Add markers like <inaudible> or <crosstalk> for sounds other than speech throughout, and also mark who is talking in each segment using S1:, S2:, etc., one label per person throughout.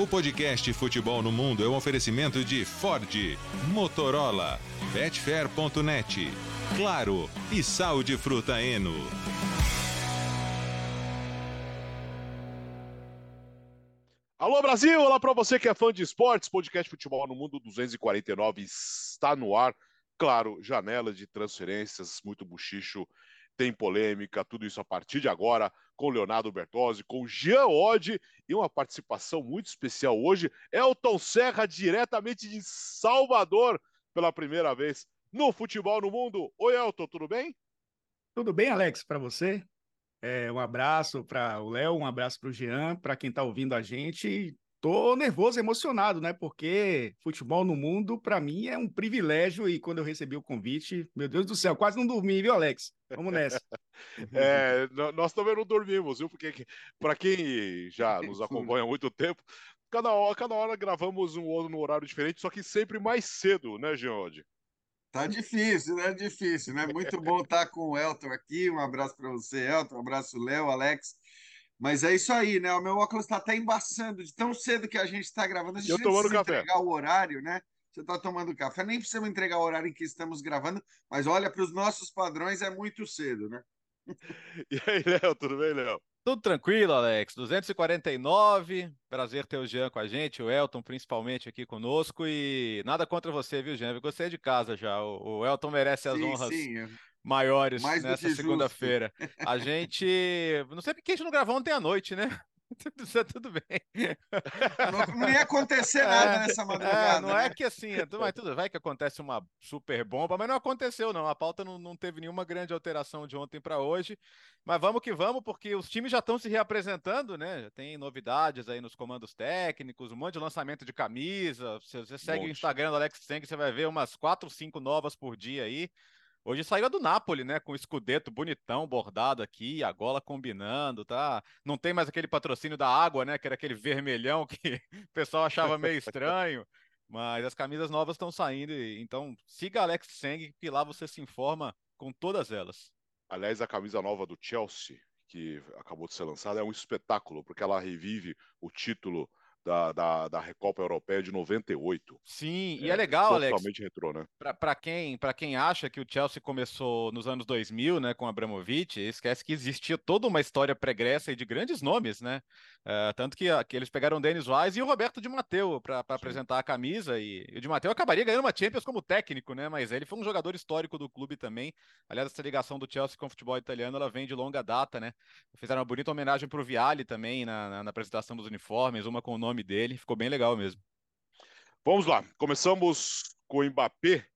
S1: O podcast Futebol no Mundo é um oferecimento de Ford, Motorola, Betfair.net, Claro e Sal de Fruta Eno.
S2: Alô Brasil, olá para você que é fã de esportes, podcast Futebol no Mundo 249 está no ar. Claro, janela de transferências, muito buchicho, tem polêmica, tudo isso a partir de agora, com Leonardo Bertozzi, com Jean Oddi e uma participação muito especial hoje, Elton Serra, diretamente de Salvador, pela primeira vez no Futebol no Mundo. Oi, Elton, tudo bem?
S3: Tudo bem, Alex, para você? É, um abraço para o Léo, um abraço para o Jean, para quem está ouvindo a gente. Tô nervoso, emocionado, né? Porque futebol no mundo, para mim, é um privilégio. E quando eu recebi o convite, meu Deus do céu, quase não dormi, viu, Alex? Vamos nessa. <laughs>
S2: é, nós também não dormimos, viu? Porque para quem já nos <laughs> acompanha há muito tempo, cada hora, cada hora gravamos um outro no horário diferente, só que sempre mais cedo, né, Geode?
S4: Tá difícil, né? Difícil, né? Muito bom estar <laughs> com o Elton aqui. Um abraço para você, Elton. Um abraço, Léo, Alex. Mas é isso aí, né? O meu óculos está até embaçando de tão cedo que a gente está gravando. A gente
S2: Eu tomando café.
S4: entregar o horário, né? Você está tomando café. Nem precisamos entregar o horário em que estamos gravando, mas olha, para os nossos padrões é muito cedo, né? <laughs>
S2: E aí, Léo, tudo bem, Léo?
S5: Tudo tranquilo, Alex. 249. Prazer ter o Jean com a gente, o Elton principalmente aqui conosco. E nada contra você, viu, Jean? Você é de casa já. O, Elton merece as
S4: sim,
S5: honras
S4: sim.
S5: Maiores Mais nessa segunda-feira. A <laughs> gente. Não sei porque a gente não gravou ontem à noite, né? <laughs> tudo bem.
S4: Não, não ia acontecer <laughs> nada é, nessa madrugada.
S5: É, não
S4: né?
S5: é que assim, mas tudo vai que acontece uma super bomba, mas não aconteceu, não. A pauta não, não teve nenhuma grande alteração de ontem para hoje. Mas vamos que vamos, porque os times já estão se reapresentando, né? Já tem novidades aí nos comandos técnicos, um monte de lançamento de camisa. Se você segue um o Instagram do Alex Seng, você vai ver umas quatro, cinco novas por dia aí. Hoje saiu do Napoli, né? Com o escudeto bonitão, bordado aqui, a gola combinando, tá? Não tem mais aquele patrocínio da água, né? Que era aquele vermelhão que <laughs> o pessoal achava meio estranho. Mas as camisas novas estão saindo, então siga Alex Seng, que lá você se informa com todas elas.
S2: Aliás, a camisa nova do Chelsea, que acabou de ser lançada, é um espetáculo, porque ela revive o título da, da, da Recopa Europeia de 98.
S5: Sim, e é, é legal, Alex.
S2: Totalmente retrô, né?
S5: Para quem, quem acha que o Chelsea começou nos anos 2000, né, com Abramovich, esquece que existia toda uma história pregressa e de grandes nomes, né? Uh, tanto que, que eles pegaram o Denis Wise e o Roberto Di Matteo para apresentar a camisa, e, e o Di Matteo acabaria ganhando uma Champions como técnico, né? Mas ele foi um jogador histórico do clube também. Aliás, essa ligação do Chelsea com o futebol italiano, ela vem de longa data, né? Fizeram uma bonita homenagem para o Viali também na, na, na apresentação dos uniformes, uma com o nome dele, ficou bem legal mesmo.
S2: Vamos lá, começamos com o Mbappé,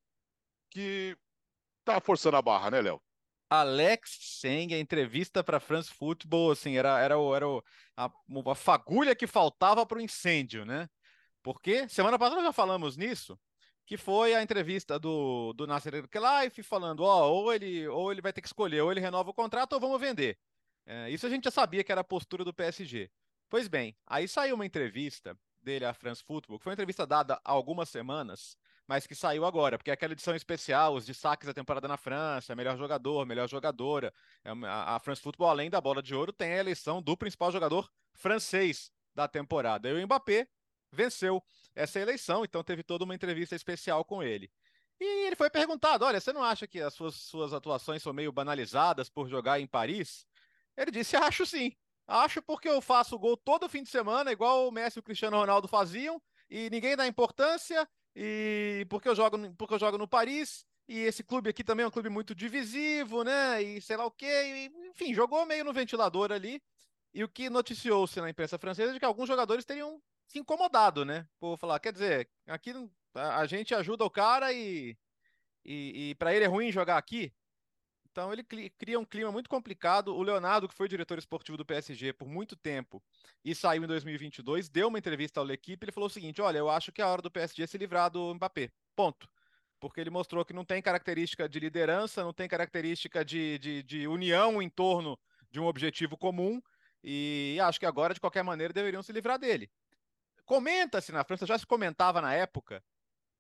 S2: que tá forçando a barra, né, Léo?
S5: Alex Seng, a entrevista para France Football, assim, era, era, o, era o, a, a fagulha que faltava para o incêndio, né? Porque semana passada já falamos nisso, que foi a entrevista do, do Nasser Khelaifi falando, ó, ou ele, ou ele vai ter que escolher, ou ele renova o contrato ou vamos vender. É, isso a gente já sabia que era a postura do PSG. Pois bem, aí saiu uma entrevista dele à France Football, que foi uma entrevista dada há algumas semanas, mas que saiu agora, porque é aquela edição especial, os destaques da temporada na França, melhor jogador, melhor jogadora. É a France Football, além da bola de ouro, tem a eleição do principal jogador francês da temporada. E o Mbappé venceu essa eleição, então teve toda uma entrevista especial com ele. E ele foi perguntado: olha, você não acha que as suas, suas atuações são meio banalizadas por jogar em Paris? Ele disse: acho sim. Acho porque eu faço gol todo fim de semana, igual o Messi e o Cristiano Ronaldo faziam, e ninguém dá importância, e porque eu jogo, porque eu jogo no Paris, e esse clube aqui também é um clube muito divisivo, né? E sei lá o quê, e, enfim, jogou meio no ventilador ali. E o que noticiou-se na imprensa francesa é de que alguns jogadores teriam se incomodado, né? Por falar, quer dizer, aqui a, gente ajuda o cara e, e, e para ele é ruim jogar aqui. Então ele cria um clima muito complicado. O Leonardo, que foi diretor esportivo do PSG por muito tempo e saiu em 2022, deu uma entrevista ao L'Equipe. Ele falou o seguinte: Olha, eu acho que é a hora do PSG se livrar do Mbappé. Ponto. Porque ele mostrou que não tem característica de liderança, não tem característica de, de, de união em torno de um objetivo comum. E acho que agora, de qualquer maneira, deveriam se livrar dele. Comenta-se na França, já se comentava na época,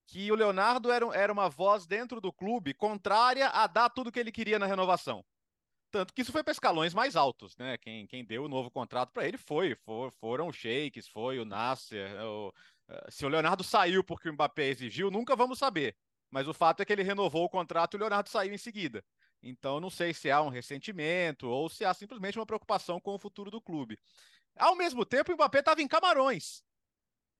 S5: que o Leonardo era, era uma voz dentro do clube contrária a dar tudo que ele queria na renovação. Tanto que isso foi para escalões mais altos, né? Quem, quem deu o novo contrato para ele foi, for, foram os Shakes, foi o Nasser. O, eh, se o Leonardo saiu porque o Mbappé exigiu, nunca vamos saber. Mas o fato é que ele renovou o contrato e o Leonardo saiu em seguida. Então, não sei se há um ressentimento ou se há simplesmente uma preocupação com o futuro do clube. Ao mesmo tempo, o Mbappé estava em Camarões,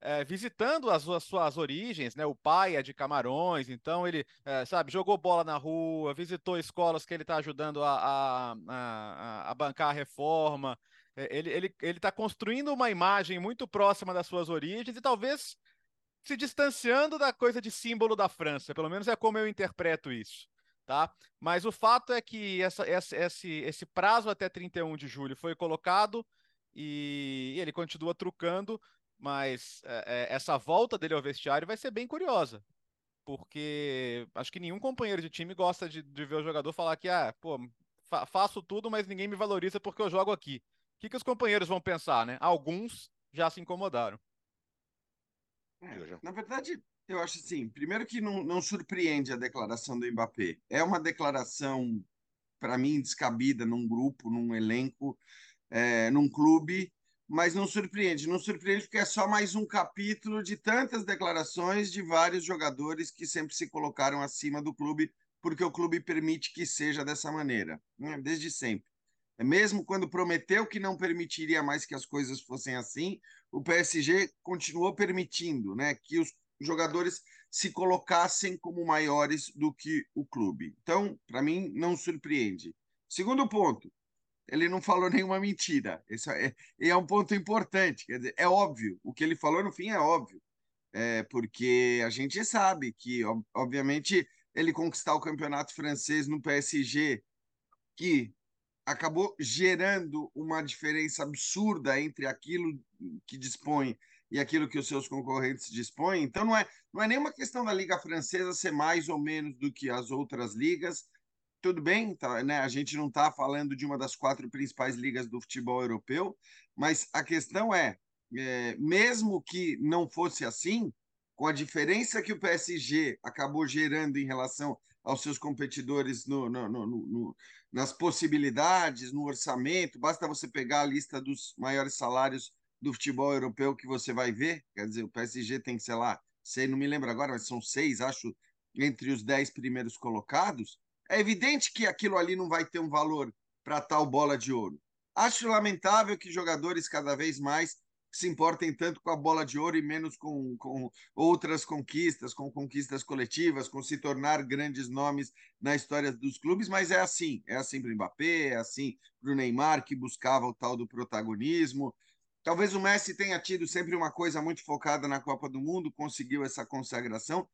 S5: é, visitando as, as, suas origens, né? O pai é de Camarões, então ele, é, sabe, jogou bola na rua, visitou escolas que ele está ajudando a, a, a, a, bancar a reforma. É, ele está ele, ele tá construindo uma imagem muito próxima das suas origens e talvez se distanciando da coisa de símbolo da França. Pelo menos é como eu interpreto isso. Tá? Mas o fato é que essa, essa, esse, esse prazo até 31 de julho foi colocado e ele continua trucando, mas é, é, essa volta dele ao vestiário vai ser bem curiosa. Porque acho que nenhum companheiro de time gosta de, de ver o jogador falar que, ah, pô, fa faço tudo, mas ninguém me valoriza porque eu jogo aqui. O que, que os companheiros vão pensar, né? Alguns já se incomodaram.
S4: É, na verdade, eu acho assim, primeiro que não, não surpreende a declaração do Mbappé. É uma declaração, para mim, descabida num grupo, num elenco, é, num clube mas não surpreende. Não surpreende porque é só mais um capítulo de tantas declarações de vários jogadores que sempre se colocaram acima do clube, porque o clube permite que seja dessa maneira, né? desde sempre. É mesmo quando prometeu que não permitiria mais que as coisas fossem assim, o PSG continuou permitindo né, que os jogadores se colocassem como maiores do que o clube. Então, para mim, não surpreende. Segundo ponto, ele não falou nenhuma mentira. Esse é, é um ponto importante. Quer dizer, é óbvio. O que ele falou no fim é óbvio. É, porque a gente sabe que, obviamente, ele conquistar o campeonato francês no PSG, que acabou gerando uma diferença absurda entre aquilo que dispõe e aquilo que os seus concorrentes dispõem. Então, não é, não é nenhuma questão da Liga Francesa ser mais ou menos do que as outras ligas tudo bem, tá, né? A gente não está falando de uma das quatro principais ligas do futebol europeu, mas a questão é, é, mesmo que não fosse assim, com a diferença que o PSG acabou gerando em relação aos seus competidores no, no, no, no, nas possibilidades, no orçamento, basta você pegar a lista dos maiores salários do futebol europeu que você vai ver, quer dizer, o PSG tem, sei lá, sei, não me lembro agora, mas são seis, acho, entre os dez primeiros colocados, é evidente que aquilo ali não vai ter um valor para tal bola de ouro. Acho lamentável que jogadores cada vez mais se importem tanto com a bola de ouro e menos com, com outras conquistas, com conquistas coletivas, com se tornar grandes nomes na história dos clubes, mas é assim, é assim para o Mbappé, é assim para o Neymar, que buscava o tal do protagonismo. Talvez o Messi tenha tido sempre uma coisa muito focada na Copa do Mundo, conseguiu essa consagração,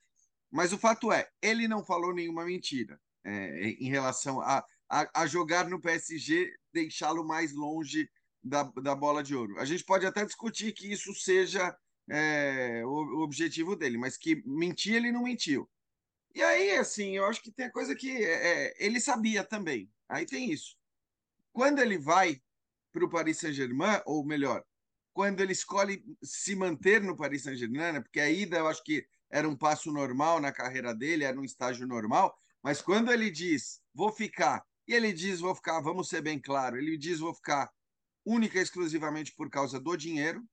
S4: mas o fato é, ele não falou nenhuma mentira é, em relação a, a, a, jogar no PSG, deixá-lo mais longe da, da bola de ouro. A gente pode até discutir que isso seja é, o, o, objetivo dele, mas que mentir ele não mentiu. E aí, assim, eu acho que tem a coisa que é, ele sabia também. Aí tem isso. Quando ele vai para o Paris Saint-Germain, ou melhor, quando ele escolhe se manter no Paris Saint-Germain, né, porque a ida eu acho que era um passo normal na carreira dele, era um estágio normal, mas quando ele diz, vou ficar, e ele diz, vou ficar, vamos ser bem claro, ele diz, vou ficar única e exclusivamente por causa do dinheiro,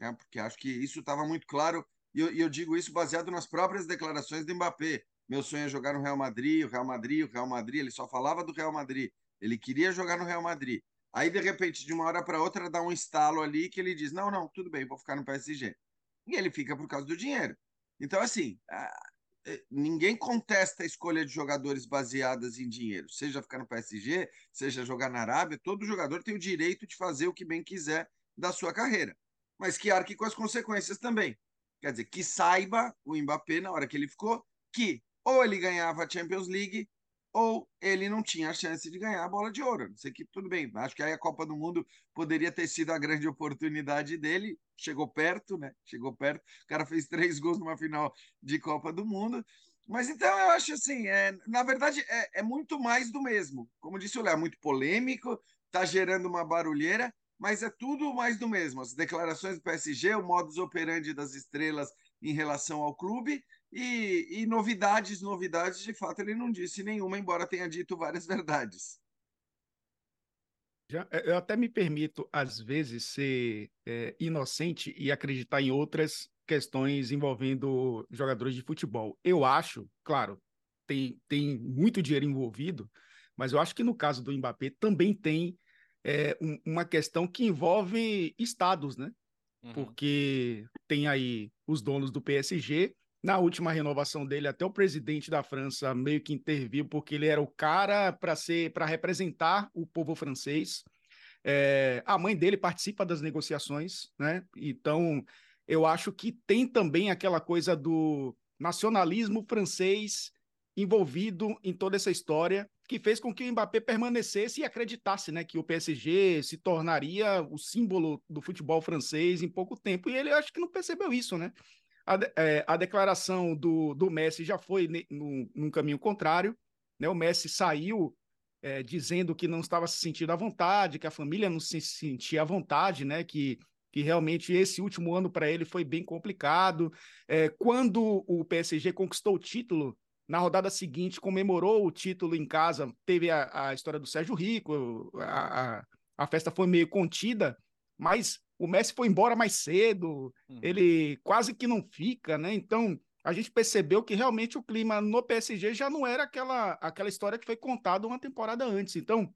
S4: né? porque acho que isso estava muito claro, e eu, e eu, digo isso baseado nas próprias declarações do Mbappé. Meu sonho é jogar no Real Madrid, o Real Madrid, o Real Madrid, ele só falava do Real Madrid, ele queria jogar no Real Madrid. Aí, de repente, de uma hora para outra, dá um estalo ali que ele diz: Não, não, tudo bem, vou ficar no PSG. E ele fica por causa do dinheiro. Então, assim, ninguém contesta a escolha de jogadores baseadas em dinheiro, seja ficar no PSG, seja jogar na Arábia, todo jogador tem o direito de fazer o que bem quiser da sua carreira, mas que arque com as consequências também. Quer dizer, que saiba o Mbappé, na hora que ele ficou, que ou ele ganhava a Champions League ou ele não tinha a chance de ganhar a bola de ouro. Não sei que tudo bem. Acho que aí a Copa do Mundo poderia ter sido a grande oportunidade dele. Chegou perto, né? Chegou perto. O cara fez três gols numa final de Copa do Mundo. Mas então eu acho assim, é, na verdade é, é muito mais do mesmo. Como disse o Léo, é muito polêmico, está gerando uma barulheira, mas é tudo mais do mesmo. As declarações do PSG, o modus operandi das estrelas em relação ao clube e, e, novidades, novidades, de fato, ele não disse nenhuma, embora tenha dito várias verdades.
S3: Já, eu até me permito, às vezes, ser é, inocente e acreditar em outras questões envolvendo jogadores de futebol. Eu acho, claro, tem, tem muito dinheiro envolvido, mas eu acho que no caso do Mbappé também tem é, um, uma questão que envolve estados, né? Uhum. Porque tem aí os donos do PSG. Na última renovação dele, até o presidente da França meio que interviu porque ele era o cara para ser para representar o povo francês. É, a mãe dele participa das negociações, né? Então eu acho que tem também aquela coisa do nacionalismo francês envolvido em toda essa história que fez com que o Mbappé permanecesse e acreditasse, né, que o PSG se tornaria o símbolo do futebol francês em pouco tempo. E ele acho que não percebeu isso, né? A, é, a declaração do, do Messi já foi no, num caminho contrário, né? O Messi saiu é, dizendo que não estava se sentindo à vontade, que a família não se sentia à vontade, né? Que que realmente esse último ano para ele foi bem complicado. É, quando o PSG conquistou o título na rodada seguinte, comemorou o título em casa, teve a, a história do Sérgio Rico, a, a, a, festa foi meio contida, mas o Messi foi embora mais cedo, uhum. ele quase que não fica, né? Então a gente percebeu que realmente o clima no PSG já não era aquela, aquela história que foi contada uma temporada antes. Então,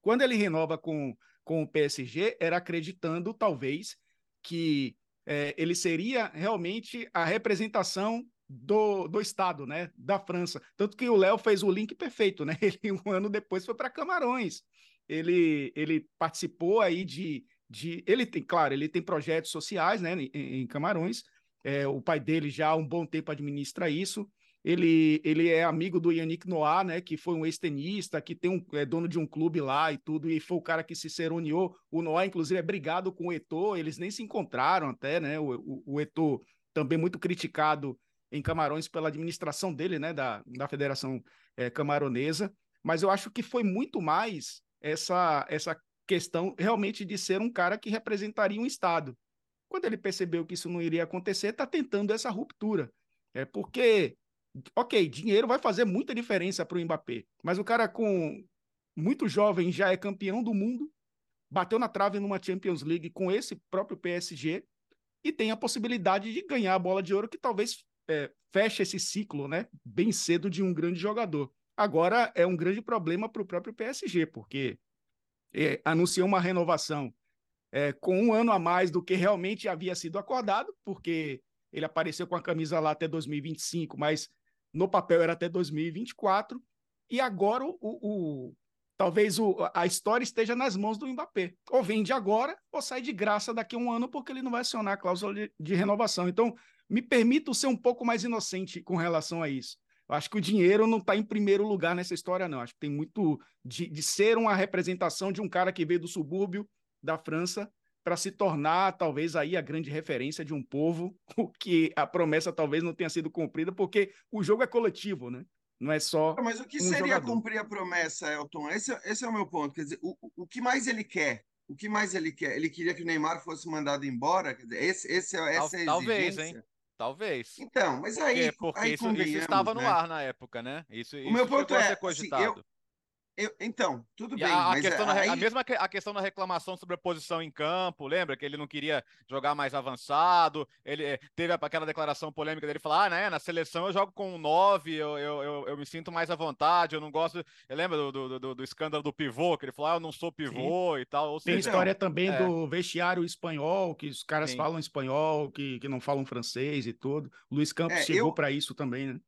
S3: quando ele renova com, com o PSG, era acreditando, talvez, que é, ele seria realmente a representação do, do estado, né, da França. Tanto que o Léo fez o link perfeito, né? <laughs> Ele um ano depois foi para Camarões. Ele ele participou aí de de ele tem, claro, ele tem projetos sociais, né, em, em Camarões. É, o pai dele já há um bom tempo administra isso. Ele, ele é amigo do Yannick Noah, né, que foi um ex-tenista, que tem um, é dono de um clube lá e tudo, e foi o cara que se seroniou. O Noah, inclusive, é brigado com o Eto'o, eles nem se encontraram até, né, o, o, o Eto'o também muito criticado em Camarões pela administração dele, né, da, da Federação é, Camaronesa, mas eu acho que foi muito mais essa, essa questão realmente de ser um cara que representaria um Estado. Quando ele percebeu que isso não iria acontecer, está tentando essa ruptura. É porque, ok, dinheiro vai fazer muita diferença para o Mbappé, mas o cara com muito jovem já é campeão do mundo, bateu na trave numa Champions League com esse próprio PSG e tem a possibilidade de ganhar a bola de ouro que talvez é, fecha esse ciclo, né, bem cedo de um grande jogador. Agora é um grande problema para o próprio PSG, porque é, anunciou uma renovação é, com um ano a mais do que realmente havia sido acordado, porque ele apareceu com a camisa lá até 2025, mas no papel era até 2024. E agora o, o talvez o, a história esteja nas mãos do Mbappé. Ou vende agora, ou sai de graça daqui a um ano, porque ele não vai acionar a cláusula de, de renovação. Então, me permito ser um pouco mais inocente com relação a isso. Eu acho que o dinheiro não está em primeiro lugar nessa história, não. Acho que tem muito de, de ser uma representação de um cara que veio do subúrbio da França para se tornar talvez aí a grande referência de um povo, <laughs> o que a promessa talvez não tenha sido cumprida, porque o jogo é coletivo, né? Não é só.
S4: Mas o que
S3: um
S4: seria
S3: jogador.
S4: cumprir a promessa, Elton? Esse, esse é o meu ponto. Quer dizer, o, o que mais ele quer? O que mais ele quer? Ele queria que o Neymar fosse mandado embora? Quer dizer, esse, esse, é, essa é a
S5: Talvez, hein? Talvez.
S4: Então, mas aí.
S5: Porque, porque
S4: aí
S5: isso, isso estava no
S4: né?
S5: ar na época, né? Isso,
S4: O
S5: isso
S4: meu ponto é,
S5: ser
S4: assim,
S5: cogitado.
S4: Eu, então, tudo
S5: E
S4: bem,
S5: a, a
S4: mas
S5: questão
S4: aí,
S5: a mesma a questão da reclamação sobre a posição em campo, lembra que ele não queria jogar mais avançado? Ele eh, teve a- aquela declaração polêmica dele falar: ah, né, na seleção eu jogo com um 9, eu, eu, eu, eu me sinto mais à vontade, eu não gosto. Eu lembro do, do, do, do escândalo do pivô, que ele falou: ah, eu não sou pivô e tal. Ou
S3: Tem
S5: seja,
S3: história também
S5: é.
S3: do vestiário espanhol, que os caras
S5: Sim.
S3: falam espanhol, que, que não falam francês e tudo. Luiz Campos
S4: É,
S3: chegou
S4: eu-
S3: para isso também, né?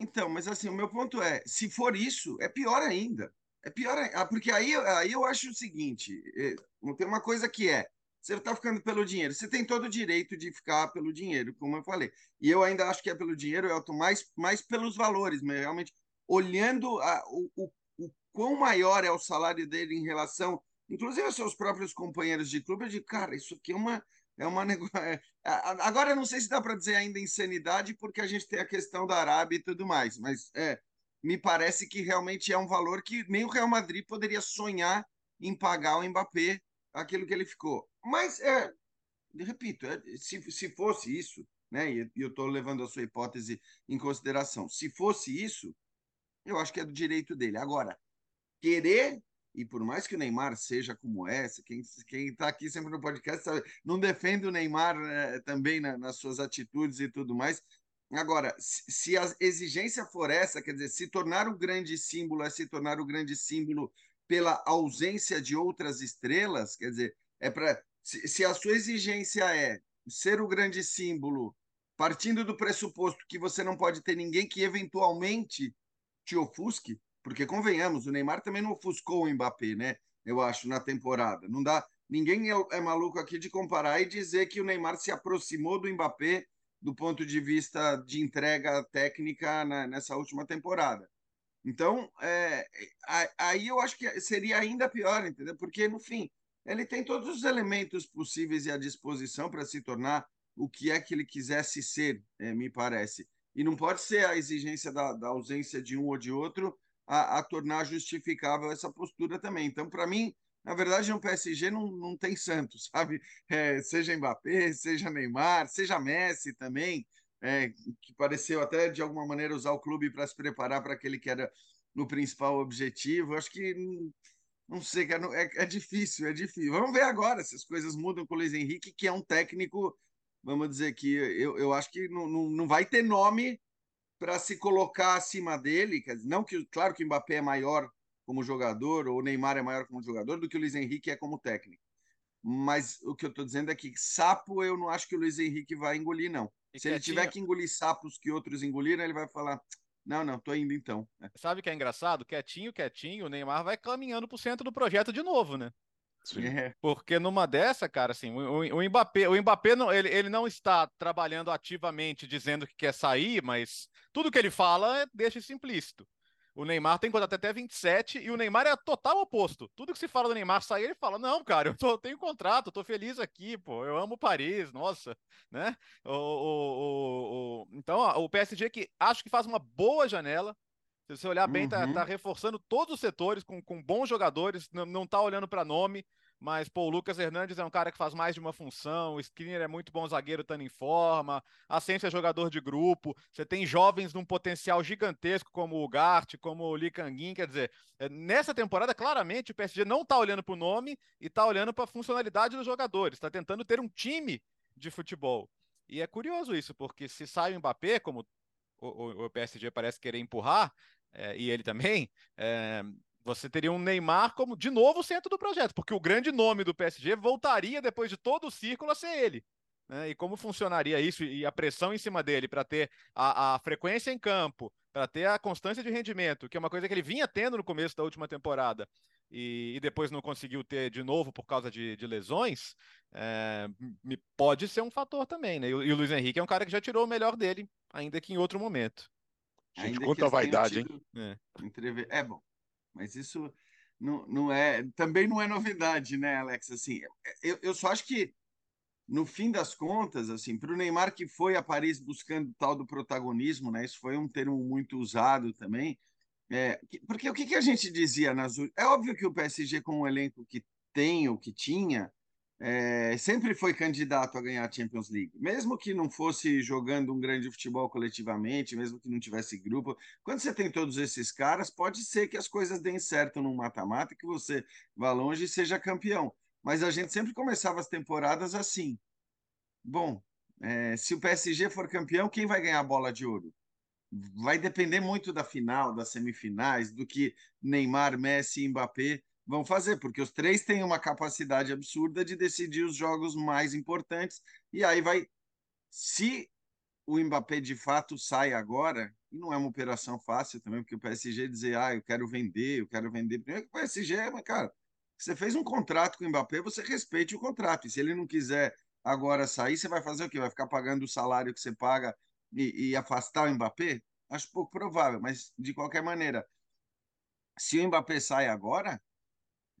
S4: Então, mas assim, o meu ponto é, se for isso, é pior ainda. É pior ainda, porque aí, aí eu acho o seguinte, é, tem uma coisa que é, você está ficando pelo dinheiro, você tem todo o direito de ficar pelo dinheiro, como eu falei. E eu ainda acho que é pelo dinheiro, Elton, mais, mais pelos valores, mas realmente olhando a, o, o, o quão maior é o salário dele em relação, inclusive aos seus próprios companheiros de clube, eu digo, cara, isso aqui é uma, é uma nego- <laughs> é, Agora, não sei se dá para dizer ainda insanidade, porque a gente tem a questão da Arábia e tudo mais, mas é, me parece que realmente é um valor que nem o Real Madrid poderia sonhar em pagar o Mbappé aquilo que ele ficou. Mas, é, repito, é, se, se fosse isso, né, e eu estou levando a sua hipótese em consideração, se fosse isso, eu acho que é do direito dele. Agora, querer e por mais que o Neymar seja como é, quem está aqui sempre no podcast sabe, não defende o Neymar é, também na, nas suas atitudes e tudo mais. Agora, se, se a exigência for essa, quer dizer, se tornar o grande símbolo é se tornar o grande símbolo pela ausência de outras estrelas, quer dizer, é para se, se a sua exigência é ser o grande símbolo, partindo do pressuposto que você não pode ter ninguém que eventualmente te ofusque, porque convenhamos, o Neymar também não ofuscou o Mbappé, né? Eu acho, na temporada. Não dá. Ninguém é, é maluco aqui de comparar e dizer que o Neymar se aproximou do Mbappé do ponto de vista de entrega técnica na, nessa última temporada. Então, é, aí eu acho que seria ainda pior, entendeu? Porque, no fim, ele tem todos os elementos possíveis e à disposição para se tornar o que é que ele quisesse ser, é, me parece. E não pode ser a exigência da, da ausência de um ou de outro a, a tornar justificável essa postura também. Então, para mim, na verdade, no PSG não, não tem Santos, <laughs> sabe? É, seja Mbappé, seja Neymar, seja Messi também, é, que pareceu até de alguma maneira usar o clube para se preparar para aquele que era o principal objetivo. Acho que não sei, é, é, difícil, é difícil. Vamos ver agora se as coisas mudam com o Luiz Henrique, que é um técnico, vamos dizer que eu, eu acho que não, não, não vai ter nome para se colocar acima dele. Não que, claro que o Mbappé é maior como jogador, ou o Neymar é maior como jogador, do que o Luiz Henrique é como técnico. Mas o que eu estou dizendo é que sapo eu não acho que o Luiz Henrique vai engolir, não. E se ele tiver que engolir sapos que outros engoliram, ele vai falar: não, não, tô indo então.
S5: Sabe o que é engraçado? Quietinho, quietinho, o Neymar vai caminhando pro centro do projeto de novo, né? Sim. É. Porque numa dessa, cara, assim, o, o, Mbappé, o Mbappé não, ele, ele não está trabalhando ativamente dizendo que quer sair, mas tudo que ele fala é, deixa isso implícito. O Neymar tem contrato até 27 e o Neymar é total oposto. Tudo que se fala do Neymar sair, ele fala: Não, cara, eu, tô, eu tenho contrato, tô feliz aqui, pô, eu amo Paris, nossa, né? O, o, o, então, ó, o PSG que acho que faz uma boa janela. Se você olhar bem, uhum. tá, tá, reforçando todos os setores com, com bons jogadores, não, não tá olhando para nome. Mas, pô, o Lucas Hernandes é um cara que faz mais de uma função, o Skinner é muito bom zagueiro, estando em forma, Asensio é jogador de grupo, você tem jovens num potencial gigantesco como o Gart, como o Lee Kangin, quer dizer, é, nessa temporada, claramente, o PSG não está olhando para o nome e está olhando para a funcionalidade dos jogadores, está tentando ter um time de futebol. E é curioso isso, porque se sai o Mbappé, como o, o, o PSG parece querer empurrar, é, e ele também, é, você teria um Neymar como, de novo, centro do projeto, porque o grande nome do PSG voltaria, depois de todo o círculo, a ser ele. Né? E como funcionaria isso e a pressão em cima dele para ter a, a, frequência em campo, para ter a constância de rendimento, que é uma coisa que ele vinha tendo no começo da última temporada e, e depois não conseguiu ter de novo por causa de, de lesões, é, pode ser um fator também. Né? E, e, o Luiz Henrique é um cara que já tirou o melhor dele, ainda que em outro momento.
S2: Gente, quanta vaidade,
S4: tido... hein? É. é bom. Mas isso não, não é, também não é novidade, né, Alex? Assim, eu, eu só acho que no fim das contas, assim, para o Neymar que foi a Paris buscando tal do protagonismo, né? Isso foi um termo muito usado também. É, porque o que, que a gente dizia nas é óbvio que o PSG com o elenco que tem ou que tinha é, sempre foi candidato a ganhar a Champions League, mesmo que não fosse jogando um grande futebol coletivamente, mesmo que não tivesse grupo. Quando você tem todos esses caras, pode ser que as coisas deem certo num mata-mata, que você vá longe e seja campeão. Mas a gente sempre começava as temporadas assim. Bom, é, se o PSG for campeão, quem vai ganhar a bola de ouro? Vai depender muito da final, das semifinais, do que Neymar, Messi e Mbappé vão fazer, porque os três têm uma capacidade absurda de decidir os jogos mais importantes, e aí vai. Se o Mbappé de fato sai agora, e não é uma operação fácil também, porque o PSG dizer, ah, eu quero vender, eu quero vender. Primeiro que o PSG, mas, cara, você fez um contrato com o Mbappé, você respeite o contrato. E se ele não quiser agora sair, você vai fazer o quê? Vai ficar pagando o salário que você paga e, e afastar o Mbappé? Acho pouco provável, mas de qualquer maneira, se o Mbappé sai agora,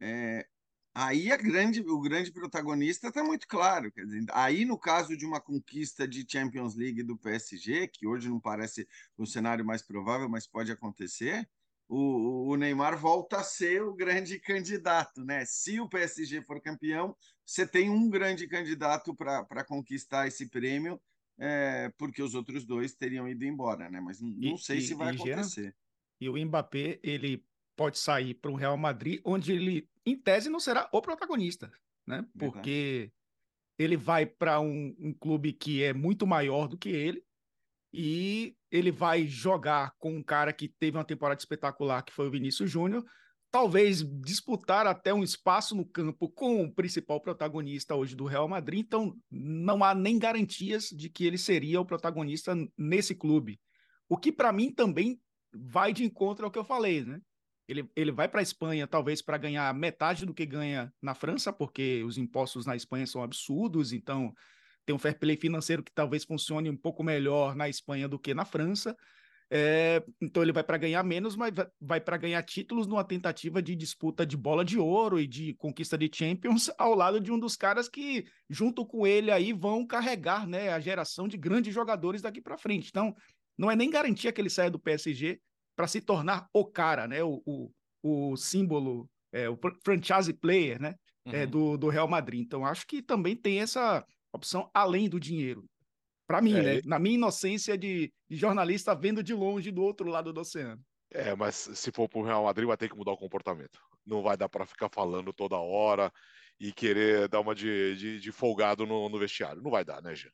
S4: é, aí grande, o grande protagonista está muito claro. Dizer, aí, no caso de uma conquista de Champions League do PSG, que hoje não parece o cenário mais provável, mas pode acontecer, o, o Neymar volta a ser o grande candidato. Né? Se o PSG for campeão, você tem um grande candidato para conquistar esse prêmio, é, porque os outros dois teriam ido embora, né? Mas não, não sei e, se vai e acontecer.
S3: e o Mbappé, ele pode sair para o Real Madrid, onde ele, em tese, não será o protagonista, né? Porque ele vai para um, um clube que é muito maior do que ele e ele vai jogar com um cara que teve uma temporada espetacular, que foi o Vinícius Júnior, talvez disputar até um espaço no campo com o principal protagonista hoje do Real Madrid, então não há nem garantias de que ele seria o protagonista nesse clube. O que para mim também vai de encontro ao que eu falei, né? Ele, ele vai para a Espanha, talvez para ganhar metade do que ganha na França, porque os impostos na Espanha são absurdos, então tem um fair play financeiro que talvez funcione um pouco melhor na Espanha do que na França. É, então ele vai para ganhar menos, mas vai para ganhar títulos numa tentativa de disputa de bola de ouro e de conquista de Champions <laughs> ao lado de um dos caras que, junto com ele aí, vão carregar né, a geração de grandes jogadores daqui para frente. Então, não é nem garantia que ele saia do PSG para se tornar o cara, né, o, o, o símbolo, é, o franchise player né, é, uhum. é, do, do Real Madrid. Então, acho que também tem essa opção além do dinheiro. Para mim, é, né? Na minha inocência de, de, jornalista vendo de longe do outro lado do oceano.
S2: É, mas se for para o Real Madrid, vai ter que mudar o comportamento. Não vai dar para ficar falando toda hora e querer dar uma de, de, de folgado no, no, vestiário. Não vai dar, né, Jean?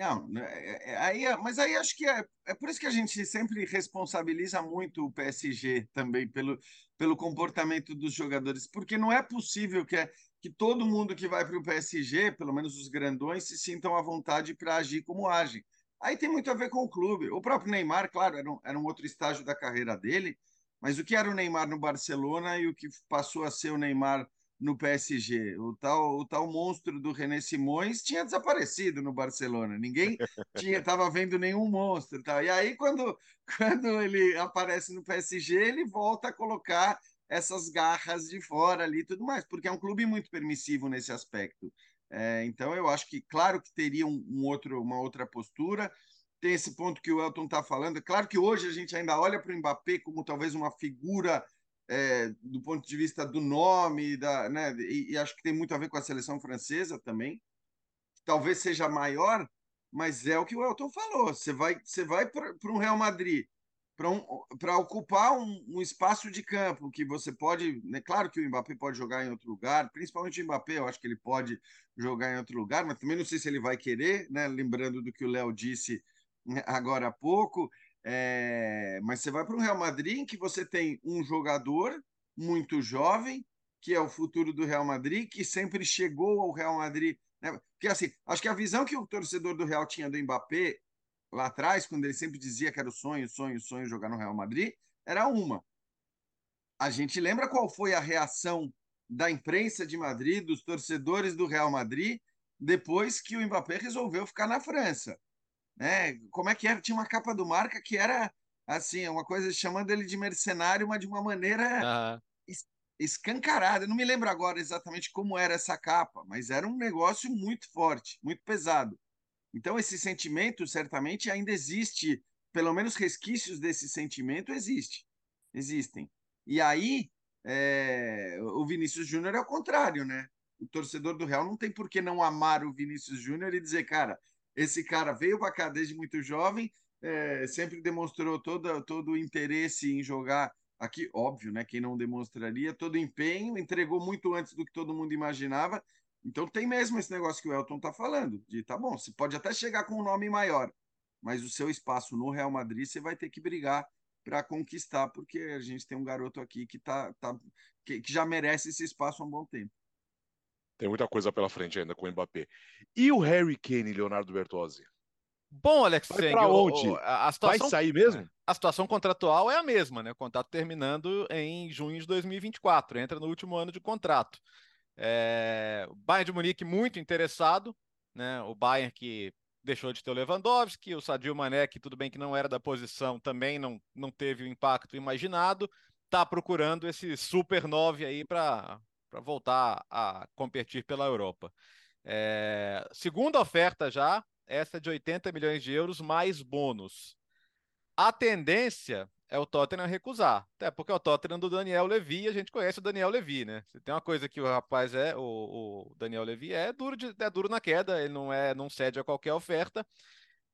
S4: Não, né, é, é, aí, mas aí acho que é, é por isso que a gente sempre responsabiliza muito o PSG também pelo, pelo comportamento dos jogadores, porque não é possível que, é, que todo mundo que vai para o PSG, pelo menos os grandões, se sintam à vontade para agir como agem. Aí tem muito a ver com o clube. O próprio Neymar, claro, era um, era um outro estágio da carreira dele, mas o que era o Neymar no Barcelona e o que passou a ser o Neymar no PSG. O tal, o tal monstro do René Simões tinha desaparecido no Barcelona. Ninguém tinha <laughs> estava vendo nenhum monstro. Tá? E aí, quando, <laughs> quando ele aparece no PSG, ele volta a colocar essas garras de fora ali e tudo mais, porque é um clube muito permissivo nesse aspecto. É, então, eu acho que, claro que teria um, um, outro, uma outra postura. Tem esse ponto que o Elton está falando. Claro que hoje a gente ainda olha para o Mbappé como talvez uma figura é, do ponto de vista do nome, da, né, e, e, acho que tem muito a ver com a seleção francesa também. Talvez seja maior, mas é o que o Elton falou. Você vai, você vai para um Real Madrid para um, ocupar um, um, espaço de campo que você pode. Né, claro que o Mbappé pode jogar em outro lugar, principalmente o Mbappé, eu acho que ele pode jogar em outro lugar, mas também não sei se ele vai querer, né? Lembrando do que o Léo disse né, agora há pouco. É, mas você vai para o Real Madrid em que você tem um jogador muito jovem, que é o futuro do Real Madrid, que sempre chegou ao Real Madrid. Né? Porque assim, acho que a visão que o torcedor do Real tinha do Mbappé lá atrás, quando ele sempre dizia que era o sonho, sonho, sonho jogar no Real Madrid, era uma. A gente lembra qual foi a reação da imprensa de Madrid, dos torcedores do Real Madrid, depois que o Mbappé resolveu ficar na França. Né? Como é que era? Tinha uma capa do marca que era assim, uma coisa chamando ele de mercenário, mas de uma maneira uhum. escancarada. Eu não me lembro agora exatamente como era essa capa, mas era um negócio muito forte, muito pesado. Então, esse sentimento certamente ainda existe, pelo menos resquícios desse sentimento existe, existem. E aí, é, o Vinícius Júnior é o contrário, né? O torcedor do Real não tem por que não amar o Vinícius Júnior e dizer, cara, esse cara veio para cá desde muito jovem, é, sempre demonstrou todo, todo o interesse em jogar aqui, óbvio, né? Quem não demonstraria todo o empenho, entregou muito antes do que todo mundo imaginava então tem mesmo esse negócio que o Elton está falando, de tá bom, você pode até chegar com um nome maior, mas o seu espaço no Real Madrid você vai ter que brigar para conquistar, porque a gente tem um garoto aqui que, tá, tá que, que, já merece esse espaço há um bom tempo.
S2: Tem muita coisa pela frente ainda com o Mbappé. E o Harry Kane, Leonardo Bertozzi?
S5: Bom, Alex,
S2: vai para onde? A situação, vai sair mesmo?
S5: A situação contratual é a mesma, né? O contrato terminando em junho de 2024, entra no último ano de contrato. É, o Bayern de Munique muito interessado, né? O Bayern que deixou de ter o Lewandowski, o Sadio Mané, que tudo bem que não era da posição, também não, não teve o impacto imaginado, está procurando esse super 9 aí para voltar a competir pela Europa. É, segunda oferta já, essa de 80 milhões de euros mais bônus. A tendência é o Tottenham recusar. Até porque é o Tottenham do Daniel Levy, a gente conhece o Daniel Levy, né? Se tem uma coisa que o rapaz é, o, o Daniel Levy é duro, de, é duro na queda, ele não é, não cede a qualquer oferta.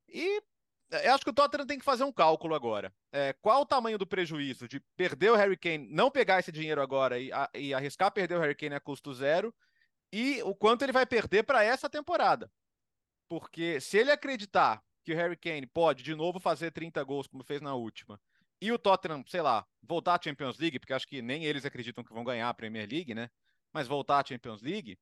S5: E eu acho que o Tottenham tem que fazer um cálculo agora. É, qual o tamanho do prejuízo de perder o Harry Kane, não pegar esse dinheiro agora e, a, e arriscar perder o Harry Kane a custo zero, e o quanto ele vai perder para essa temporada. Porque se ele acreditar que o Harry Kane pode de novo fazer 30 gols, como fez na última, e o Tottenham, sei lá, voltar à Champions League, porque acho que nem eles acreditam que vão ganhar a Premier League, né? Mas voltar à Champions League,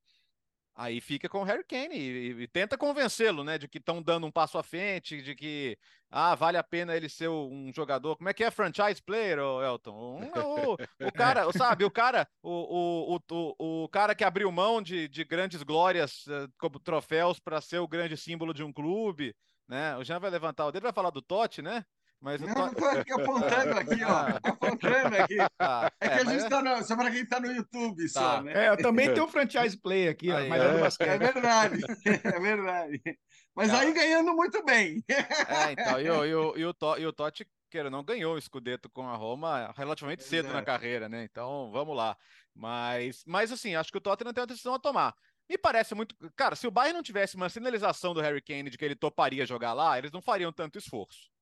S5: Aí fica com o Harry Kane e, e tenta convencê-lo, né, de que estão dando um passo à frente, de que ah, vale a pena ele ser um jogador. Como é que é franchise player, Elton? Um, o, o, cara, <laughs> sabe, o cara, o, o, o, o cara que abriu mão de, de grandes glórias uh, como troféus para ser o grande símbolo de um clube, né? O Jean vai levantar o dedo, vai falar do Totti, né?
S4: Mas eu tô... tô aqui apontando aqui, ó. <laughs> apontando aqui. Ah, é, que a gente é... tá no... Só para quem tá no YouTube tá. só, né?
S3: É, eu também tenho um franchise play aqui, ó, mas é,
S4: do basquete. É verdade, <laughs> é verdade. Mas tá. aí ganhando muito bem.
S5: É, então, e o, e o, e o, e o Totti, queira não, ganhou o Scudetto com a Roma relativamente é cedo na carreira, né? Então, vamos lá. Mas, mas assim, acho que o Tottenham tem uma decisão a tomar. Me parece muito. Cara, se o Bayern não tivesse uma sinalização do Harry Kane de que ele toparia jogar lá, eles não fariam tanto esforço.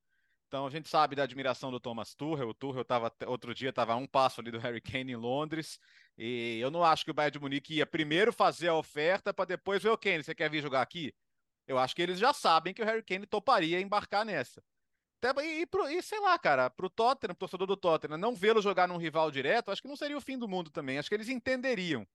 S5: Então a gente sabe da admiração do Thomas Tuchel. O Tuchel tava, outro dia estava a um passo ali do Harry Kane em Londres. E eu não acho que o Bayern de Munique ia primeiro fazer a oferta para depois ver o Kane. Você quer vir jogar aqui? Eu acho que eles já sabem que o Harry Kane toparia embarcar nessa. E, e, sei lá, cara, pro Tottenham, pro torcedor do Tottenham, não vê-lo jogar num rival direto, acho que não seria o fim do mundo também. Acho que eles entenderiam.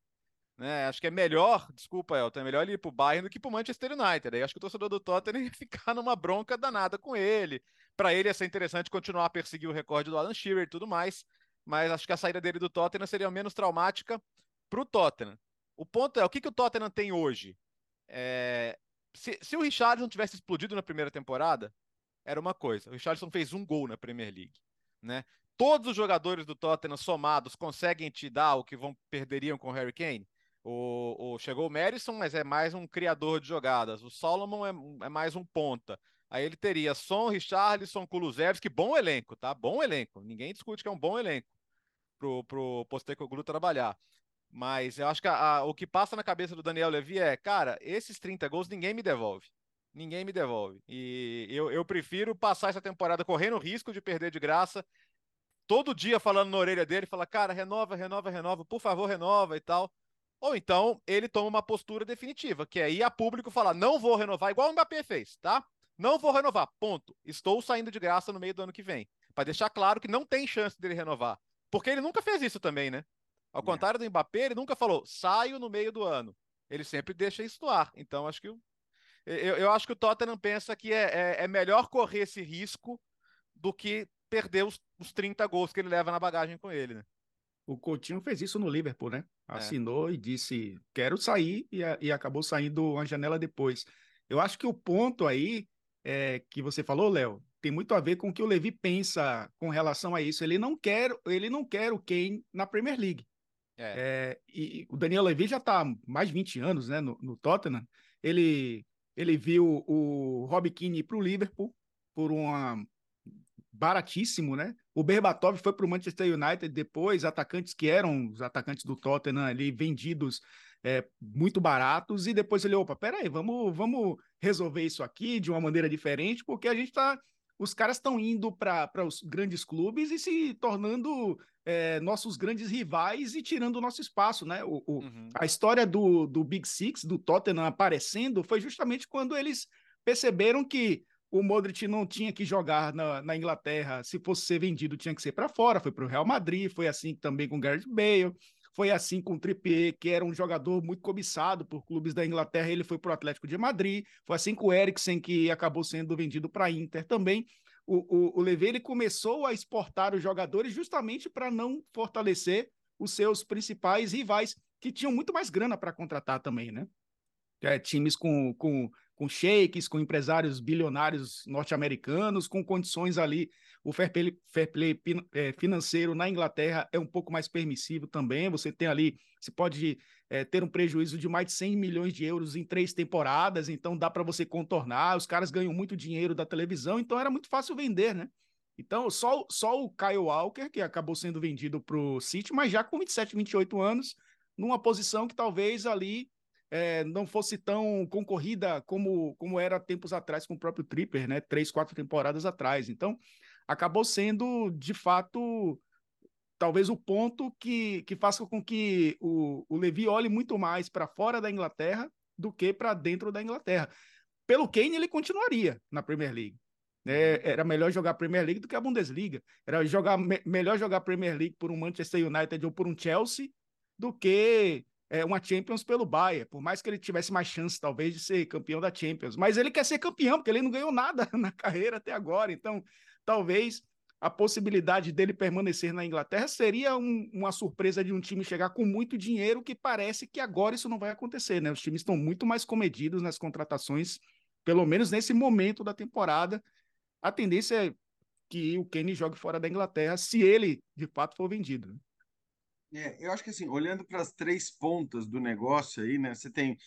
S5: Né? Acho que é melhor, desculpa, Elton, é melhor ele ir pro Bayern do que pro Manchester United. Aí acho que o torcedor do Tottenham <laughs> ia ficar numa bronca danada com ele. Para ele ia ser interessante continuar a perseguir o recorde do Alan Shearer e tudo mais, mas acho que a saída dele do Tottenham seria menos traumática para o Tottenham. O ponto é, o que, que o Tottenham tem hoje? É... Se, se o Richardson tivesse explodido na primeira temporada, era uma coisa. O Richardson fez um gol na Premier League, né? Todos os jogadores do Tottenham somados conseguem te dar o que vão perderiam com o Harry Kane? O, o, chegou o Madison, mas é mais um criador de jogadas. O Solomon é, é mais um ponta. Aí ele teria Son, Richarlison, Kulusevski, bom elenco, tá? Bom elenco. Ninguém discute que é um bom elenco pro, pro Postecoglou trabalhar. Mas eu acho que a, a, o que passa na cabeça do Daniel Levy é, cara, esses 30 gols ninguém me devolve. Ninguém me devolve. E eu, eu prefiro passar essa temporada correndo risco de perder de graça, todo dia falando na orelha dele, fala, cara, renova, renova, renova, por favor, renova e tal. Ou então ele toma uma postura definitiva, que é ir a público falar, não vou renovar, igual o Mbappé fez, tá? Não vou renovar, ponto. Estou saindo de graça no meio do ano que vem. Para deixar claro que não tem chance dele renovar. Porque ele nunca fez isso também, né? Ao é. contrário do Mbappé, ele nunca falou, saio no meio do ano. Ele sempre deixa isso no ar. Então, acho que. Eu, eu, eu acho que o Tottenham pensa que é, é, é, melhor correr esse risco do que perder os, os 30 gols que ele leva na bagagem com ele, né?
S3: O Coutinho fez isso no Liverpool, né? É. Assinou é. e disse, quero sair, e, e acabou saindo uma janela depois. Eu acho que o ponto aí é, que você falou, Léo, tem muito a ver com o que o Levi pensa com relação a isso. Ele não quer, ele não quer o Kane na Premier League. É. É, e o Daniel Levy já está há mais de 20 anos né, no, no, Tottenham. Ele, ele viu o Rob Keane para o Liverpool por uma baratíssimo, né? O Berbatov foi para o Manchester United depois, atacantes que eram os atacantes do Tottenham ali vendidos é, muito baratos, e depois ele, opa, peraí, vamos, vamos resolver isso aqui de uma maneira diferente, porque a gente está. Os caras estão indo para os grandes clubes e se tornando é, nossos grandes rivais e tirando o nosso espaço, né? O, o uhum. A história do, do Big Six, do Tottenham aparecendo, foi justamente quando eles perceberam que o Modric não tinha que jogar na, na Inglaterra, se fosse ser vendido, tinha que ser para fora, foi para o Real Madrid, foi assim também com o Gareth Bale. Foi assim com o Trippier, que era um jogador muito cobiçado por clubes da Inglaterra, ele foi para o Atlético de Madrid. Foi assim com o Eriksen, que acabou sendo vendido para a Inter também. O, o, o Levy ele começou a exportar os jogadores justamente para não fortalecer os seus principais rivais, que tinham muito mais grana para contratar também, né? É, times com, com com sheiks, com empresários bilionários norte-americanos, com condições ali. O fair play, fair play é, financeiro na Inglaterra é um pouco mais permissivo também. Você tem ali, você pode é, ter um prejuízo de mais de 100 milhões de euros em três temporadas, então dá para você contornar. Os caras ganham muito dinheiro da televisão, então era muito fácil vender, né? Então, só, só o Kyle Walker, que acabou sendo vendido para o City, mas já com 27, 28 anos, numa posição que talvez ali é, não fosse tão concorrida como, como era tempos atrás com o próprio Tripper, né? Três, quatro temporadas atrás. Então, acabou sendo, de fato, talvez o ponto que, que faça com que o, o Levi olhe muito mais para fora da Inglaterra do que para dentro da Inglaterra. Pelo Kane, ele continuaria na Premier League. É, era melhor jogar a Premier League do que a Bundesliga. Era jogar, me, melhor jogar a Premier League por um Manchester United ou por um Chelsea do que é, uma Champions pelo Bayern, por mais que ele tivesse mais chance, talvez, de ser campeão da Champions. Mas ele quer ser campeão, porque ele não ganhou nada <laughs> na carreira até agora. Então, talvez a possibilidade dele permanecer na Inglaterra seria um, uma surpresa de um time chegar com muito dinheiro, que parece que agora isso não vai acontecer, né? Os times estão muito mais comedidos nas contratações, pelo menos nesse momento da temporada. A tendência é que o Kenny jogue fora da Inglaterra, se ele de fato for vendido.
S4: É, eu acho que assim, olhando para as três pontas do negócio aí, né? Você tem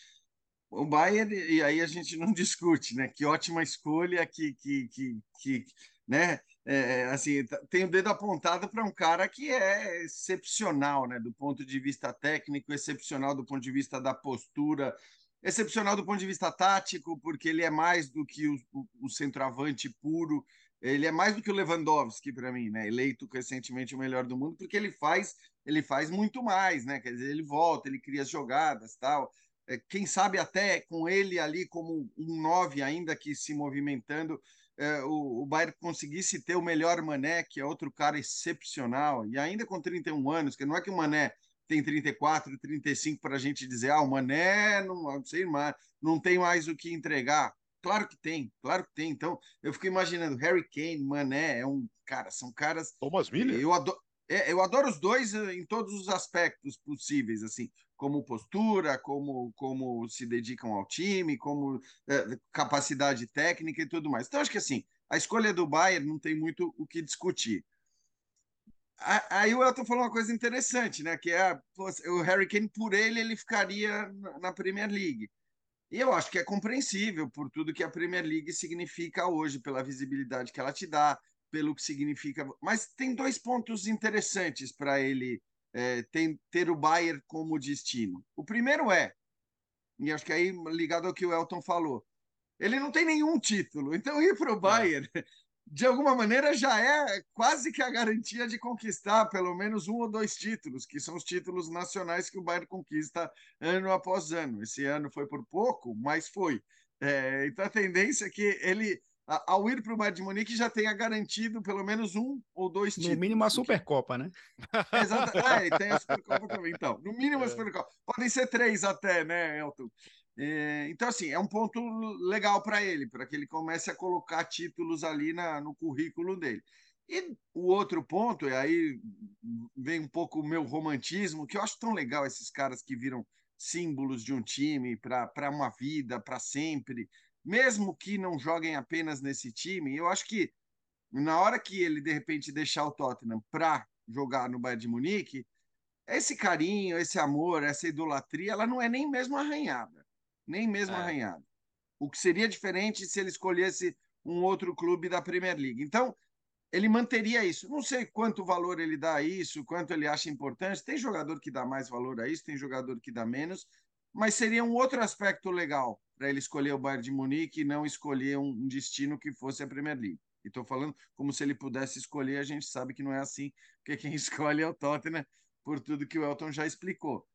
S4: o Bayern, e aí a gente não <laughs> discute, né? Que ótima escolha, que, que, que, que né? É, assim, tá, tem o dedo apontado para um cara que é excepcional, né? Do ponto de vista técnico, excepcional do ponto de vista da postura, excepcional do ponto de vista tático, porque ele é mais do que o, o, o centroavante puro, ele é mais do que o Lewandowski para mim, né? Eleito recentemente o melhor do mundo, porque ele faz ele faz muito mais, né? Quer dizer, ele volta, ele cria as jogadas, tal. É, quem sabe até com ele ali como um nove ainda que se movimentando, é, o, o Bayern conseguisse ter o melhor Mané, que é outro cara excepcional, e ainda com 31 anos, que não é que o Mané tem 34, 35 para a gente dizer, ah, o Mané não, não sei mais, não tem mais o que entregar. Claro que tem, claro que tem. Então, eu fico imaginando, Harry Kane, Mané, é um cara, são caras.
S2: Thomas Miller?
S4: Eu adoro. É, eu adoro os dois eh, em todos os aspectos possíveis, assim, como postura, como, como se dedicam ao time, como é, capacidade técnica e tudo mais. Então, acho que assim, a escolha do Bayern não tem muito o que discutir. Aí o Elton falou uma coisa interessante, né? Que é o Harry Kane, por ele, ele ficaria na Premier League. E eu acho que é compreensível por tudo que a Premier League significa hoje, pela visibilidade que ela te dá, pelo que significa. Mas tem dois pontos interessantes para ele é, tem, ter o Bayern como destino. O primeiro é, e acho que aí ligado ao que o Elton falou, ele não tem nenhum título, então ir para o. Bayern, é. <laughs> de alguma maneira, já é quase que a garantia de conquistar pelo menos um ou dois títulos, que são os títulos nacionais que o Bayern conquista ano após ano. Esse ano foi por pouco, mas foi. É, então a tendência é que ele ao ir para o Bayern de Munique já tenha garantido pelo menos um ou dois títulos.
S3: No mínimo a Supercopa, né? <laughs>
S4: Exato. É, e tem a <laughs> Supercopa também, então. No mínimo a é. Supercopa. Podem ser três até, né, Elton? É, então, assim, é um ponto legal para ele, para que ele comece a colocar títulos ali na, no currículo dele. E o outro ponto, e aí vem um pouco o meu romantismo, que eu acho tão legal esses caras que viram símbolos de um time para uma vida, para sempre mesmo que não joguem apenas nesse time, eu acho que na hora que ele de repente deixar o Tottenham para jogar no Bayern de Munique, esse carinho, esse amor, essa idolatria, ela não é nem mesmo arranhada, nem mesmo é. arranhada. O que seria diferente se ele escolhesse um outro clube da Premier League. Então, ele manteria isso. Não sei quanto valor ele dá a isso, quanto ele acha importante. Tem jogador que dá mais valor a isso, tem jogador que dá menos, mas seria um outro aspecto legal para ele escolher o Bayern de Munique e não escolher um, destino que fosse a Premier League. E estou falando como se ele pudesse escolher, a gente sabe que não é assim, porque quem <laughs> escolhe é o Tottenham, por tudo que o Elton já explicou.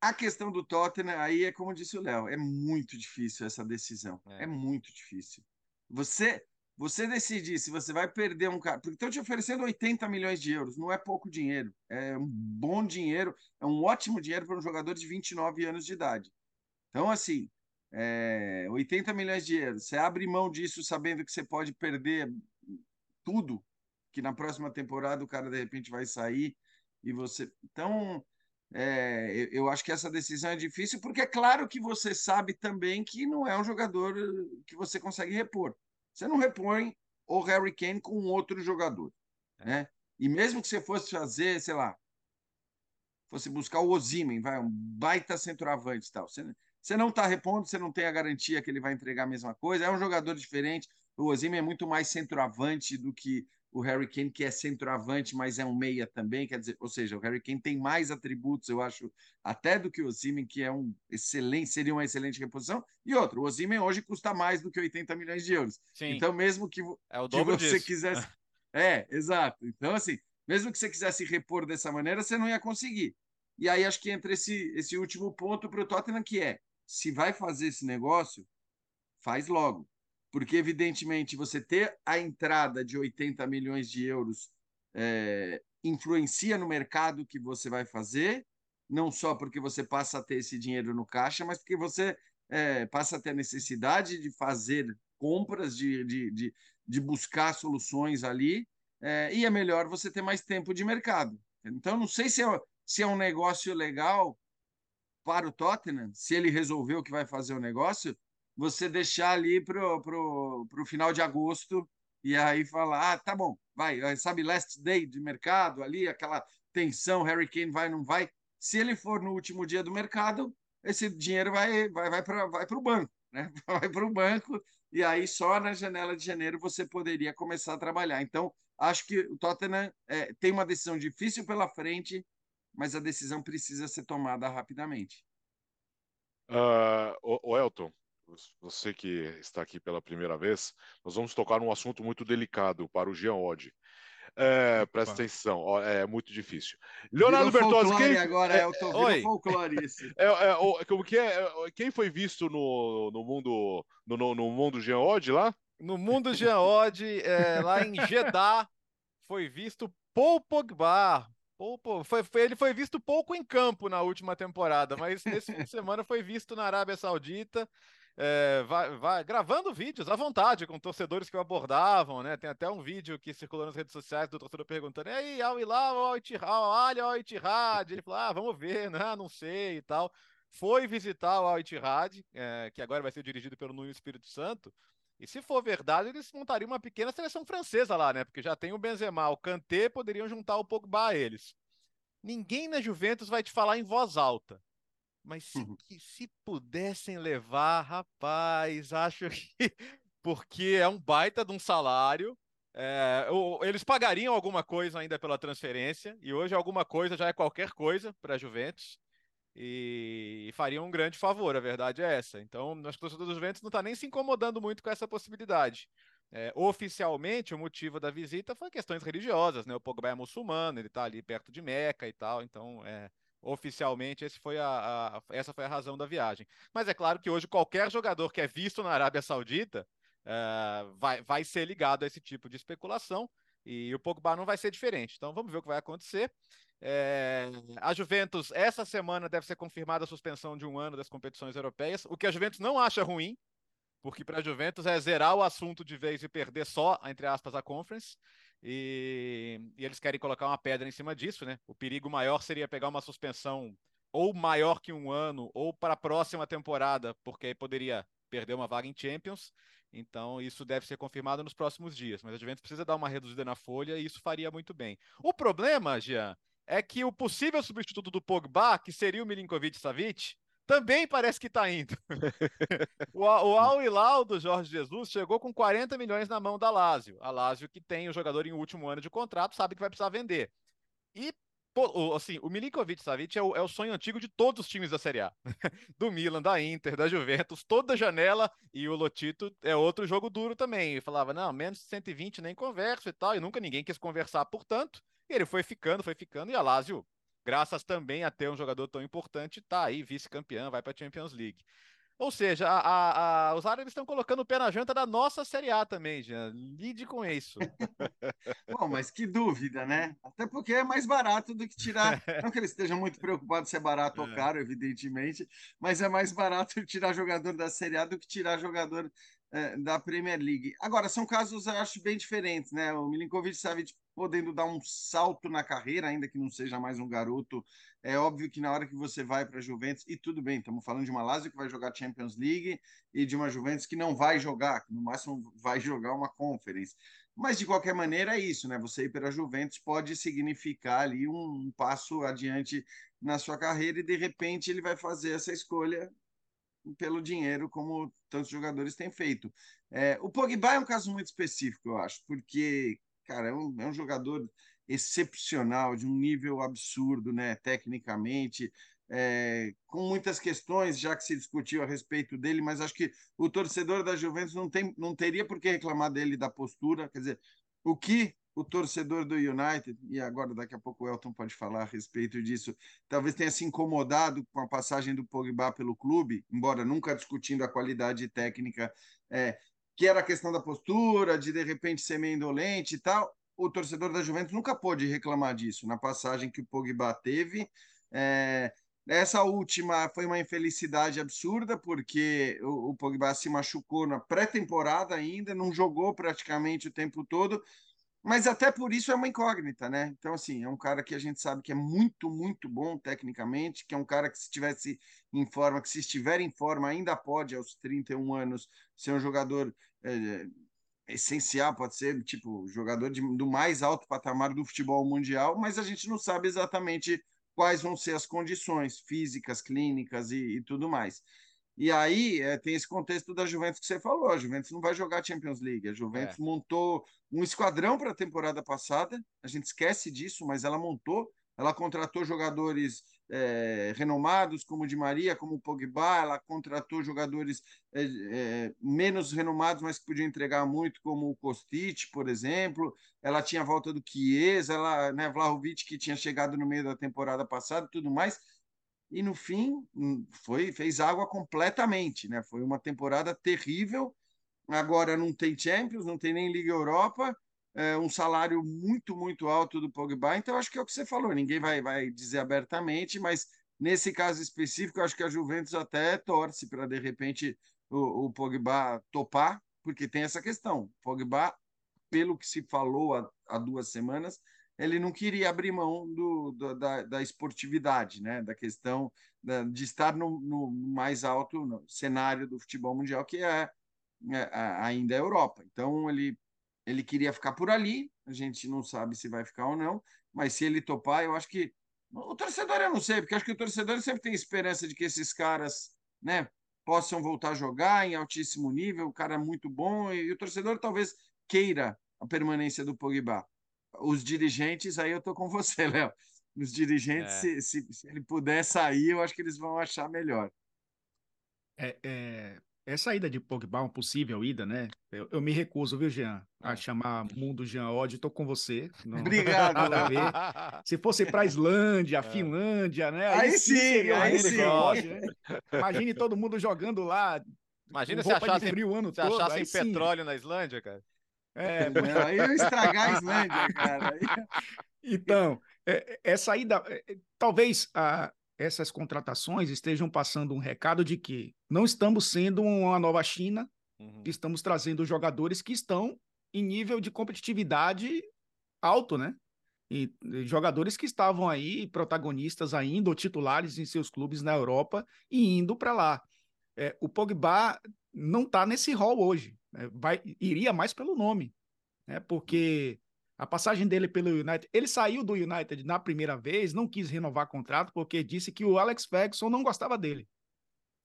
S4: A questão do Tottenham, aí é como disse o Léo, é muito difícil essa decisão. É. é muito difícil. Você você decidir se você vai perder um cara. Porque estão te oferecendo 80 milhões de euros, não é pouco dinheiro. É um bom dinheiro, é um ótimo dinheiro para um jogador de 29 anos de idade. Então, assim, é, 80 milhões de euros, você abre mão disso sabendo que você pode perder tudo, que na próxima temporada o cara de repente vai sair e você. Então, é, eu acho que essa decisão é difícil, porque é claro que você sabe também que não é um jogador que você consegue repor. Você não repõe o Harry Kane com outro jogador. É. Né? E mesmo que você fosse fazer, sei lá, fosse buscar o Ozimen, vai, um baita centroavante e tal. Você, você não está repondo, você não tem a garantia que ele vai entregar a mesma coisa. É um jogador diferente. O Ozime é muito mais centroavante do que o Harry Kane, que é centroavante, mas é um meia também, quer dizer, ou seja, o Harry Kane tem mais atributos, eu acho, até do que o Osimhen, que é um excelente, seria uma excelente reposição. E outro, o Osimhen hoje custa mais do que 80 milhões de euros. Sim. Então, mesmo que,
S5: é
S4: que você
S5: disso.
S4: quisesse. <laughs> é, exato. Então, assim, mesmo que você quisesse repor dessa maneira, você não ia conseguir. E aí acho que entra esse, esse último ponto para o Tottenham, que é: se vai fazer esse negócio, faz logo porque, evidentemente, você ter a entrada de 80 milhões de euros é, influencia no mercado que você vai fazer, não só porque você passa a ter esse dinheiro no caixa, mas porque você é, passa a ter a necessidade de fazer compras, de, de, de, de buscar soluções ali, é, e é melhor você ter mais tempo de mercado. Então, não sei se é, se é um negócio legal para o Tottenham, se ele resolveu que vai fazer o negócio, você deixar ali pro, pro, pro final de agosto e aí falar, ah, tá bom, vai, sabe, last day de mercado ali, aquela tensão, Harry Kane vai, não vai. Se ele for no último dia do mercado, esse dinheiro vai, vai, vai para vai o banco, né? <laughs> Vai para o banco e aí só na janela de janeiro você poderia começar a trabalhar. Então, acho que o Tottenham é, tem uma decisão difícil pela frente, mas a decisão precisa ser tomada rapidamente.
S2: Uh, o, o Elton, você que está aqui pela primeira vez, nós vamos tocar num assunto muito delicado para o Jean Oddi. É, presta atenção, é muito difícil.
S4: Leonardo Bertozzi, quem agora é, eu tô vendo folclore isso. <laughs>
S2: É, é, como que é, é? Quem foi visto no, no mundo no, no mundo Jean Oddi lá?
S5: No mundo Jean Oddi, é, lá em Jeddah, foi visto Paul Pogba. Paul, foi, foi, ele foi visto pouco em campo na última temporada, mas nesse fim de semana foi visto na Arábia Saudita é, vai, vai, gravando vídeos à vontade com torcedores que o abordavam, né? Tem até um vídeo que circulou nas redes sociais do torcedor perguntando: e aí, Al Hilal, Al Ittihad, Al Ittihad? Ele falou: ah, vamos ver, né? Não sei e tal. Foi visitar o Al Ittihad, é, que agora vai ser dirigido pelo Nuno Espírito Santo. E se for verdade, eles montariam uma pequena seleção francesa lá, né? Porque já tem o Benzema, o Kanté, poderiam juntar o Pogba a eles. Ninguém na Juventus vai te falar em voz alta. Mas se, uhum. que, se pudessem levar, rapaz, acho que. <laughs> Porque é um baita de um salário. É, eles pagariam alguma coisa ainda pela transferência, e hoje alguma coisa já é qualquer coisa para a Juventus. E, e fariam um grande favor, a verdade é essa. Então, acho que o torcedor do Juventus não está nem se incomodando muito com essa possibilidade. É, oficialmente, o motivo da visita foi questões religiosas, né? O Pogba é muçulmano, ele está ali perto de Meca e tal, então é, Oficialmente, esse foi a, a, essa foi a razão da viagem. Mas é claro que hoje qualquer jogador que é visto na Arábia Saudita uh, vai, vai ser ligado a esse tipo de especulação e o Pogba não vai ser diferente. Então vamos ver o que vai acontecer. É, a Juventus, essa semana, deve ser confirmada a suspensão de um ano das competições europeias, o que a Juventus não acha ruim, porque para a Juventus é zerar o assunto de vez e perder só, entre aspas, a Conference. E, e, eles querem colocar uma pedra em cima disso, né? O perigo maior seria pegar uma suspensão ou maior que um ano, ou para a próxima temporada, porque poderia perder uma vaga em Champions. Então, isso deve ser confirmado nos próximos dias. Mas a Juventus precisa dar uma reduzida na folha e isso faria muito bem. O problema, Jean, é que o possível substituto do Pogba, que seria o Milinkovic Savic, também parece que está indo. <laughs> o, o Al Hilal do Jorge Jesus chegou com 40 milhões na mão da Lazio. A Lazio que tem o jogador em último ano de contrato, sabe que vai precisar vender. E assim, o Milinkovic Savic é o, é o, sonho antigo de todos os times da Série A. <laughs> do Milan, da Inter, da Juventus, toda janela. E o Lotito é outro jogo duro também. Ele falava, não, menos de 120 nem converso e tal. E nunca ninguém quis conversar, portanto. E ele foi ficando, foi ficando. E a Lazio graças também a ter um jogador tão importante, tá aí vice-campeão, vai para a Champions League. Ou seja, a, a, a, os árabes estão colocando o pé na janta da nossa Série A também, já. Lide com isso. <laughs>
S4: Bom, mas que dúvida, né? Até porque é mais barato do que tirar. <laughs> Não que eles estejam muito preocupados se é barato é. ou caro, evidentemente, mas é mais barato <laughs> tirar jogador da Série A do que tirar jogador da Premier League. Agora, são casos, eu acho, bem diferentes, né? O Milinkovic Savic podendo dar um salto na carreira, ainda que não seja mais um garoto. É óbvio que na hora que você vai para a Juventus, e tudo bem, estamos falando de uma Lazio que vai jogar Champions League e de uma Juventus que não vai jogar, que no máximo vai jogar uma Conference. Mas de qualquer maneira é isso, né? Você ir para a Juventus pode significar ali um passo adiante na sua carreira e de repente ele vai fazer essa escolha pelo dinheiro, como tantos jogadores têm feito. É, o Pogba é um caso muito específico, eu acho, porque cara, é um, é um jogador excepcional, de um nível absurdo, né, tecnicamente, é, com muitas questões, já que se discutiu a respeito dele, mas acho que o torcedor da Juventus não, tem, não teria por que reclamar dele da postura, quer dizer, o que o torcedor do United, e agora daqui a pouco o Elton pode falar a respeito disso, talvez tenha se incomodado com a passagem do Pogba pelo clube, embora nunca discutindo a qualidade técnica, é, que era a questão da postura, de de repente ser meio indolente e tal, o torcedor da Juventus nunca pôde reclamar disso na passagem que o Pogba teve. É, essa última foi uma infelicidade absurda, porque o, o Pogba se machucou na pré-temporada ainda, não jogou praticamente o tempo todo, mas até por isso é uma incógnita, né? Então, assim, é um cara que a gente sabe que é muito, muito bom tecnicamente, que é um cara que se estivesse em forma, que se estiver em forma, ainda pode, aos 31 anos, ser um jogador é, essencial, pode ser, tipo, jogador de, do mais alto patamar do futebol mundial, mas a gente não sabe exatamente quais vão ser as condições físicas, clínicas e, e tudo mais. E aí é, tem esse contexto da Juventus que você falou. A Juventus não vai jogar Champions League. A Juventus é. montou um esquadrão para a temporada passada. A gente esquece disso, mas ela montou. Ela contratou jogadores é, renomados, como o Di Maria, como o Pogba. Ela contratou jogadores é, é, menos renomados, mas que podiam entregar muito, como o Kostic, por exemplo. Ela tinha a volta do Chiesa, ela, né, Vlahovic, que tinha chegado no meio da temporada passada, tudo mais e no fim hum, foi fez água completamente, né? Foi uma temporada terrível. Agora não tem Champions, não tem nem Liga Europa, é um salário muito muito alto do Pogba. Então acho que é o que você falou. Ninguém vai vai dizer abertamente, mas nesse caso específico acho que a Juventus até torce para de repente o, o Pogba topar, porque tem essa questão. Pogba, pelo que se falou há, há duas semanas, ele não queria abrir mão do, do da, da, esportividade, né? da questão da, de estar no, no, mais alto no cenário do futebol mundial, que é, é, ainda a Europa. Então, ele, ele queria ficar por ali, a gente não sabe se vai ficar ou não, mas se ele topar, eu acho que. O torcedor eu não sei, porque acho que o torcedor sempre tem esperança de que esses caras né, possam voltar a jogar em altíssimo nível, o cara é muito bom, e o torcedor talvez queira a permanência do Pogba os dirigentes, aí eu tô com você, <laughs> Léo. Os dirigentes, é. se, se, se, ele puder sair, eu acho que eles vão achar melhor.
S3: É, é, essa ida de Pogba, uma possível ida, né? Eu, eu me recuso, viu, Jean, a é. chamar Mundo Jean Odd, tô com você.
S4: Não, Obrigado. Nada
S3: a ver. Se fosse para Islândia, é. Finlândia, né?
S4: Aí, aí sim, aí sim.
S3: né? Imagine todo mundo jogando lá.
S5: Imagina se achassem, frio o ano se todo. achassem petróleo na Islândia, cara.
S4: É, não, aí eu estragar a Islândia, cara.
S3: Então, é, essa ida, é, é, talvez a, essas contratações estejam passando um recado de que não estamos sendo uma nova China, uhum. estamos trazendo jogadores que estão em nível de competitividade alto, né? E, e jogadores que estavam aí, protagonistas ainda, ou titulares em seus clubes na Europa e indo para lá. É, o Pogba não está nesse rol hoje. Né? Vai, iria mais pelo nome, né? porque a passagem dele pelo United, ele saiu do United na primeira vez, não quis renovar contrato porque disse que o Alex Ferguson não gostava dele.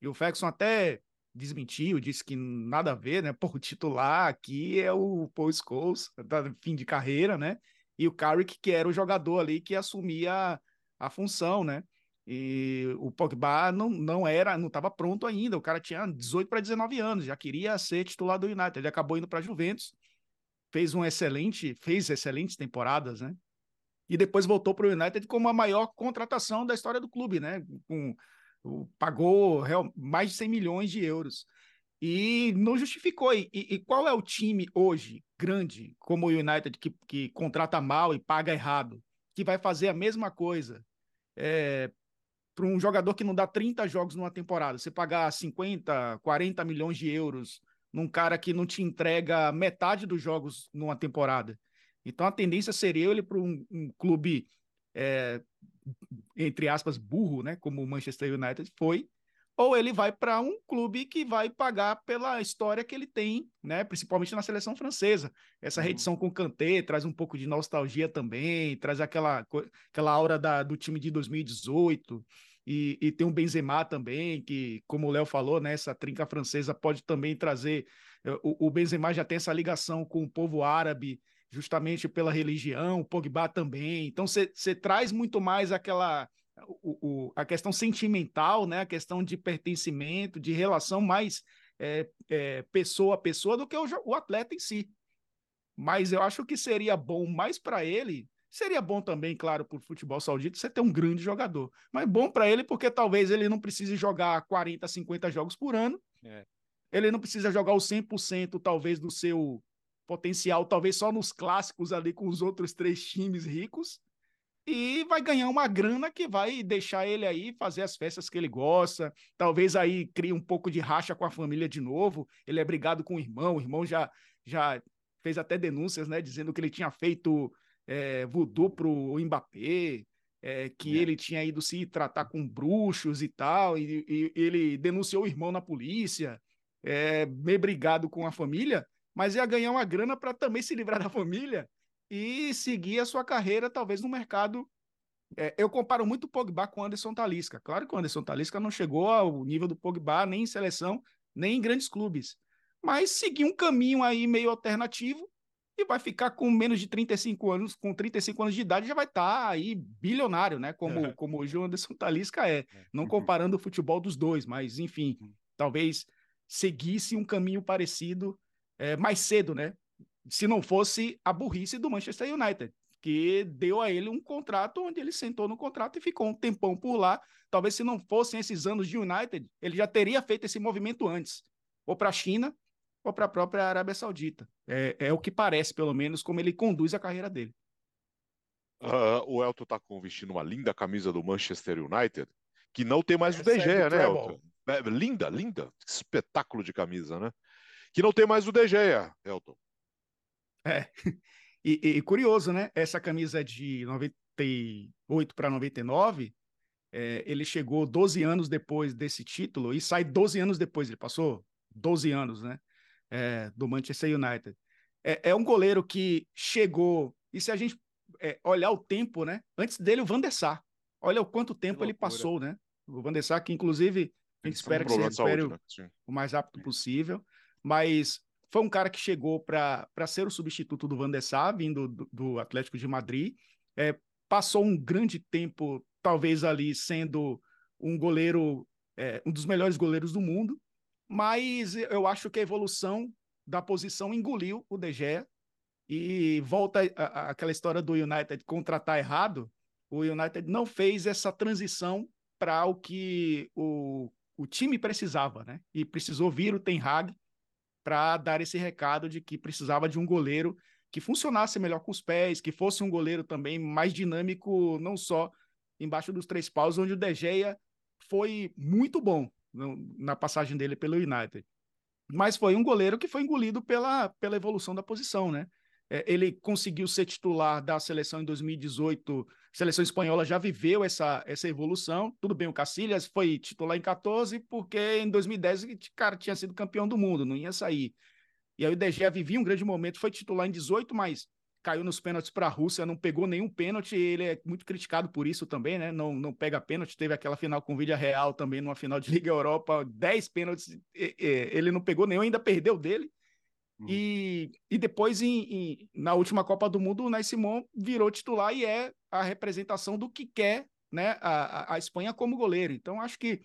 S3: E o Ferguson até desmentiu, disse que nada a ver, né? <laughs> Por titular aqui é o Paul Scholes, tá fim de carreira, né? E o Carrick, que era o jogador ali que assumia a função, né? E o Pogba não, não era, não estava pronto ainda. O cara tinha 18 para 19 anos, já queria ser titular do United. Ele acabou indo para a Juventus, fez um excelente, fez excelentes temporadas, né? E depois voltou para o United como a maior contratação da história do clube, né? Com, pagou real, mais de 100 milhões de euros. E não justificou. E, e, qual é o time hoje, grande, como o United, que, que contrata mal e paga errado, que vai fazer a mesma coisa? É, para um jogador que não dá 30 jogos numa temporada, você pagar 50, 40 milhões de euros num cara que não te entrega metade dos jogos numa temporada. Então a tendência seria ele para um, um, clube, é, entre aspas, burro, né? Como o Manchester United foi, ou ele vai para um clube que vai pagar pela história que ele tem, né? Principalmente na seleção francesa. Essa uhum. redição com o Kanté traz um pouco de nostalgia também, traz aquela, aquela aura da, do time de 2018. E, e tem um Benzema também, que, como o Léo falou, né, essa trinca francesa pode também trazer. Eh, o, o Benzema já tem essa ligação com o povo árabe, justamente pela religião, o Pogba também. Então você traz muito mais aquela o, o, a questão sentimental, né? A questão de pertencimento, de relação mais é, é, pessoa a pessoa do que o, o atleta em si. Mas eu acho que seria bom mais para ele Seria bom também, claro, para o futebol saudita você ter um grande jogador. Mas bom para ele porque talvez ele não precise jogar 40, 50 jogos por ano. É. Ele não precisa jogar o 100% talvez do seu potencial, talvez só nos clássicos ali com os outros três times ricos. E vai ganhar uma grana que vai deixar ele aí fazer as festas que ele gosta. Talvez aí crie um pouco de racha com a família de novo. Ele é brigado com o irmão, o irmão já, já fez até denúncias, né? Dizendo que ele tinha feito é, voodoo pro Mbappé, é, que é. ele tinha ido se tratar com bruxos e tal, e, e ele denunciou o irmão na polícia, é, meio brigado com a família, mas ia ganhar uma grana para também se livrar <laughs> da família e seguir a sua carreira, talvez no mercado. É, eu comparo muito o Pogba com o Anderson Talisca. Claro que o Anderson Talisca não chegou ao nível do Pogba nem em seleção, nem em grandes clubes, mas seguiu um caminho aí meio alternativo e vai ficar com menos de 35 anos, com 35 anos de idade, já vai estar tá aí bilionário, né? Como, é. como o Anderson <laughs> Talisca é. é. Não uhum. comparando o futebol dos dois, mas enfim, uhum. talvez seguisse um caminho parecido é, mais cedo, né? Se não fosse a burrice do Manchester United, que deu a ele um contrato onde ele sentou no contrato e ficou um tempão por lá. Talvez se não fossem esses anos de United, ele já teria feito esse movimento antes, ou para a China, ou para a própria Arábia Saudita. É, é, o que parece, pelo menos, como ele conduz a carreira dele.
S2: Uh, o Elton está vestindo uma linda camisa do Manchester United, que não tem mais Essa o De Gea, é né, Elton? É, linda, linda. Espetáculo de camisa, né? Que não tem mais o De Gea, Elton.
S3: É. <laughs> E, e, curioso, né? Essa camisa de 98 para 99, é, ele chegou 12 anos depois desse título e sai 12 anos depois. Ele passou 12 anos, né? É, do Manchester United. É, é, um goleiro que chegou, e se a gente é, olhar o tempo, né? Antes dele, o Van der Sar. Olha o quanto tempo ele passou, né? O Van der Sar, que inclusive a gente espera um que se recupere saúde, né? o mais rápido possível, mas foi um cara que chegou para ser o substituto do Van der Sar, vindo do, do Atlético de Madrid. É, passou um grande tempo, talvez ali, sendo um goleiro, é, um dos melhores goleiros do mundo mas eu acho que a evolução da posição engoliu o De Gea e volta aquela história do United contratar errado. O United não fez essa transição para o que o, o time precisava, né? E precisou vir o Ten Hag para dar esse recado de que precisava de um goleiro que funcionasse melhor com os pés, que fosse um goleiro também mais dinâmico, não só embaixo dos três paus, onde o De Gea foi muito bom, na passagem dele pelo United. Mas foi um goleiro que foi engolido pela, pela evolução da posição, né? É, ele conseguiu ser titular da seleção em 2018. A seleção espanhola já viveu essa, essa evolução. Tudo bem, o Cacilhas foi titular em 14, porque em 2010 o cara tinha sido campeão do mundo, não ia sair. E aí o De Gea vivia um grande momento, foi titular em 18, mas caiu nos pênaltis para a Rússia, não pegou nenhum pênalti, ele é muito criticado por isso também, né? Não, não pega pênalti, teve aquela final com Vídea Real também, numa final de Liga Europa, 10 pênaltis, ele não pegou nenhum, ainda perdeu dele. Uhum. E, e depois, em, em, na última Copa do Mundo, o Ney Simon virou titular e é a representação do que quer né, a, a Espanha como goleiro. Então, acho que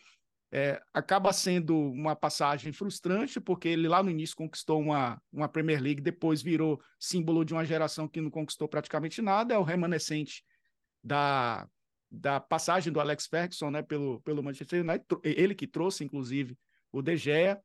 S3: é, acaba sendo uma passagem frustrante, porque ele lá no início conquistou uma, uma Premier League, depois virou símbolo de uma geração que não conquistou praticamente nada, é o remanescente da, da passagem do Alex Ferguson né, pelo, pelo Manchester United, ele que trouxe, inclusive, o De Gea,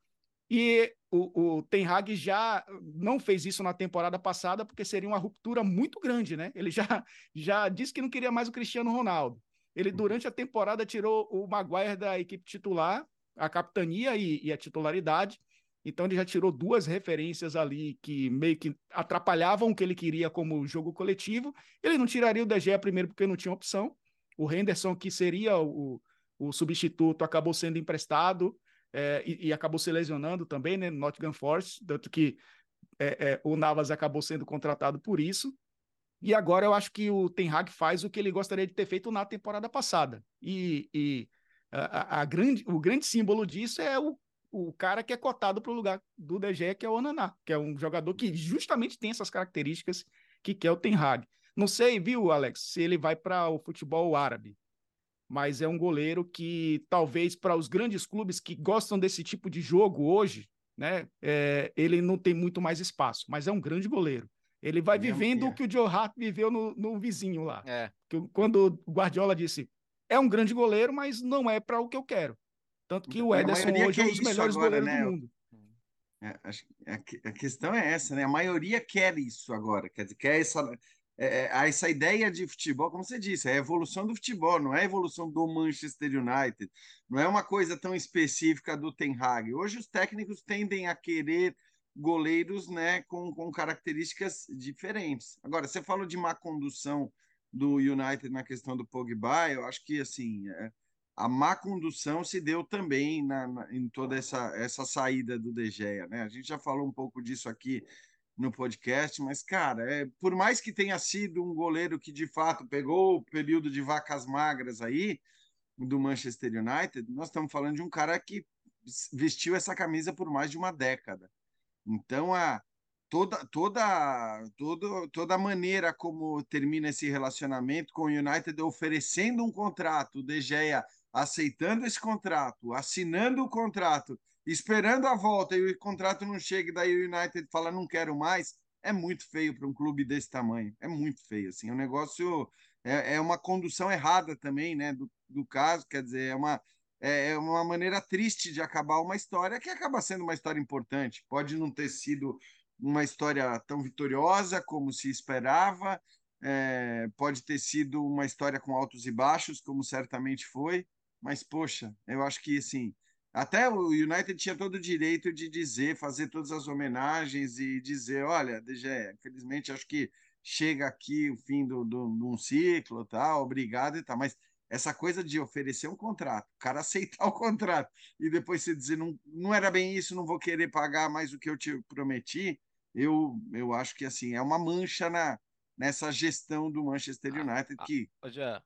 S3: e o, o Ten Hag já não fez isso na temporada passada, porque seria uma ruptura muito grande, né? Ele já, já disse que não queria mais o Cristiano Ronaldo. Ele, durante a temporada, tirou o Maguire da equipe titular, a capitania e, e, a titularidade. Então, ele já tirou duas referências ali que meio que atrapalhavam o que ele queria como jogo coletivo. Ele não tiraria o De Gea primeiro porque não tinha opção. O Henderson, que seria o, o substituto, acabou sendo emprestado é, e, e, acabou se lesionando também, né? No Nottingham Forest, tanto que é, é, o Navas acabou sendo contratado por isso. E agora eu acho que o Ten Hag faz o que ele gostaria de ter feito na temporada passada. E, e a, a, grande, o grande símbolo disso é o, o cara que é cotado para o lugar do DG, que é o Onaná, que é um jogador que justamente tem essas características que quer o Ten Hag. Não sei, viu, Alex, se ele vai para o futebol árabe, mas é um goleiro que talvez para os grandes clubes que gostam desse tipo de jogo hoje, né, é, ele não tem muito mais espaço, mas é um grande goleiro. Ele vai vivendo o que o Joe Hart viveu no, no vizinho lá.
S5: É.
S3: Quando o Guardiola disse, é um grande goleiro, mas não é para o que eu quero. Tanto que o Ederson hoje é um dos melhores agora, goleiros né? do mundo.
S4: É, a, questão é essa, né? A maioria quer isso agora, quer dizer, quer essa, é, é essa ideia de futebol, como você disse, é a evolução do futebol, não é a evolução do Manchester United, não é uma coisa tão específica do Ten Hag. Hoje os técnicos tendem a querer goleiros né, com, com características diferentes. Agora, você falou de má condução do United na questão do Pogba, eu acho que assim é, a má condução se deu também na, na, em toda essa, essa saída do De Gea, né? A gente já falou um pouco disso aqui no podcast, mas, cara, é, por mais que tenha sido um goleiro que de fato pegou o período de vacas magras aí do Manchester United, nós estamos falando de um cara que vestiu essa camisa por mais de uma década. Então, a, toda, toda, toda, toda maneira como termina esse relacionamento com o United oferecendo um contrato, o De Gea aceitando esse contrato, assinando o contrato, esperando a volta e o contrato não chega, daí o United fala não quero mais, é muito feio para um clube desse tamanho. É muito feio, assim. É um negócio é, é uma condução errada também, né, do, do caso. Quer dizer, é uma é, é uma maneira triste de acabar uma história que acaba sendo uma história importante. Pode não ter sido uma história tão vitoriosa como se esperava, é, pode ter sido uma história com altos e baixos, como certamente foi, mas poxa, eu acho que assim, até o United tinha todo o direito de dizer, fazer todas as homenagens e dizer, olha, DG, infelizmente acho que chega aqui o fim do, do, de um ciclo, tal, obrigado e tal, mas essa coisa de oferecer um contrato, o cara <laughs> aceitar o contrato e depois você dizer não, não era bem isso, não vou querer pagar mais o que eu te prometi, eu, eu acho que assim é uma mancha na, nessa gestão do Manchester ah, United ah, que
S5: já,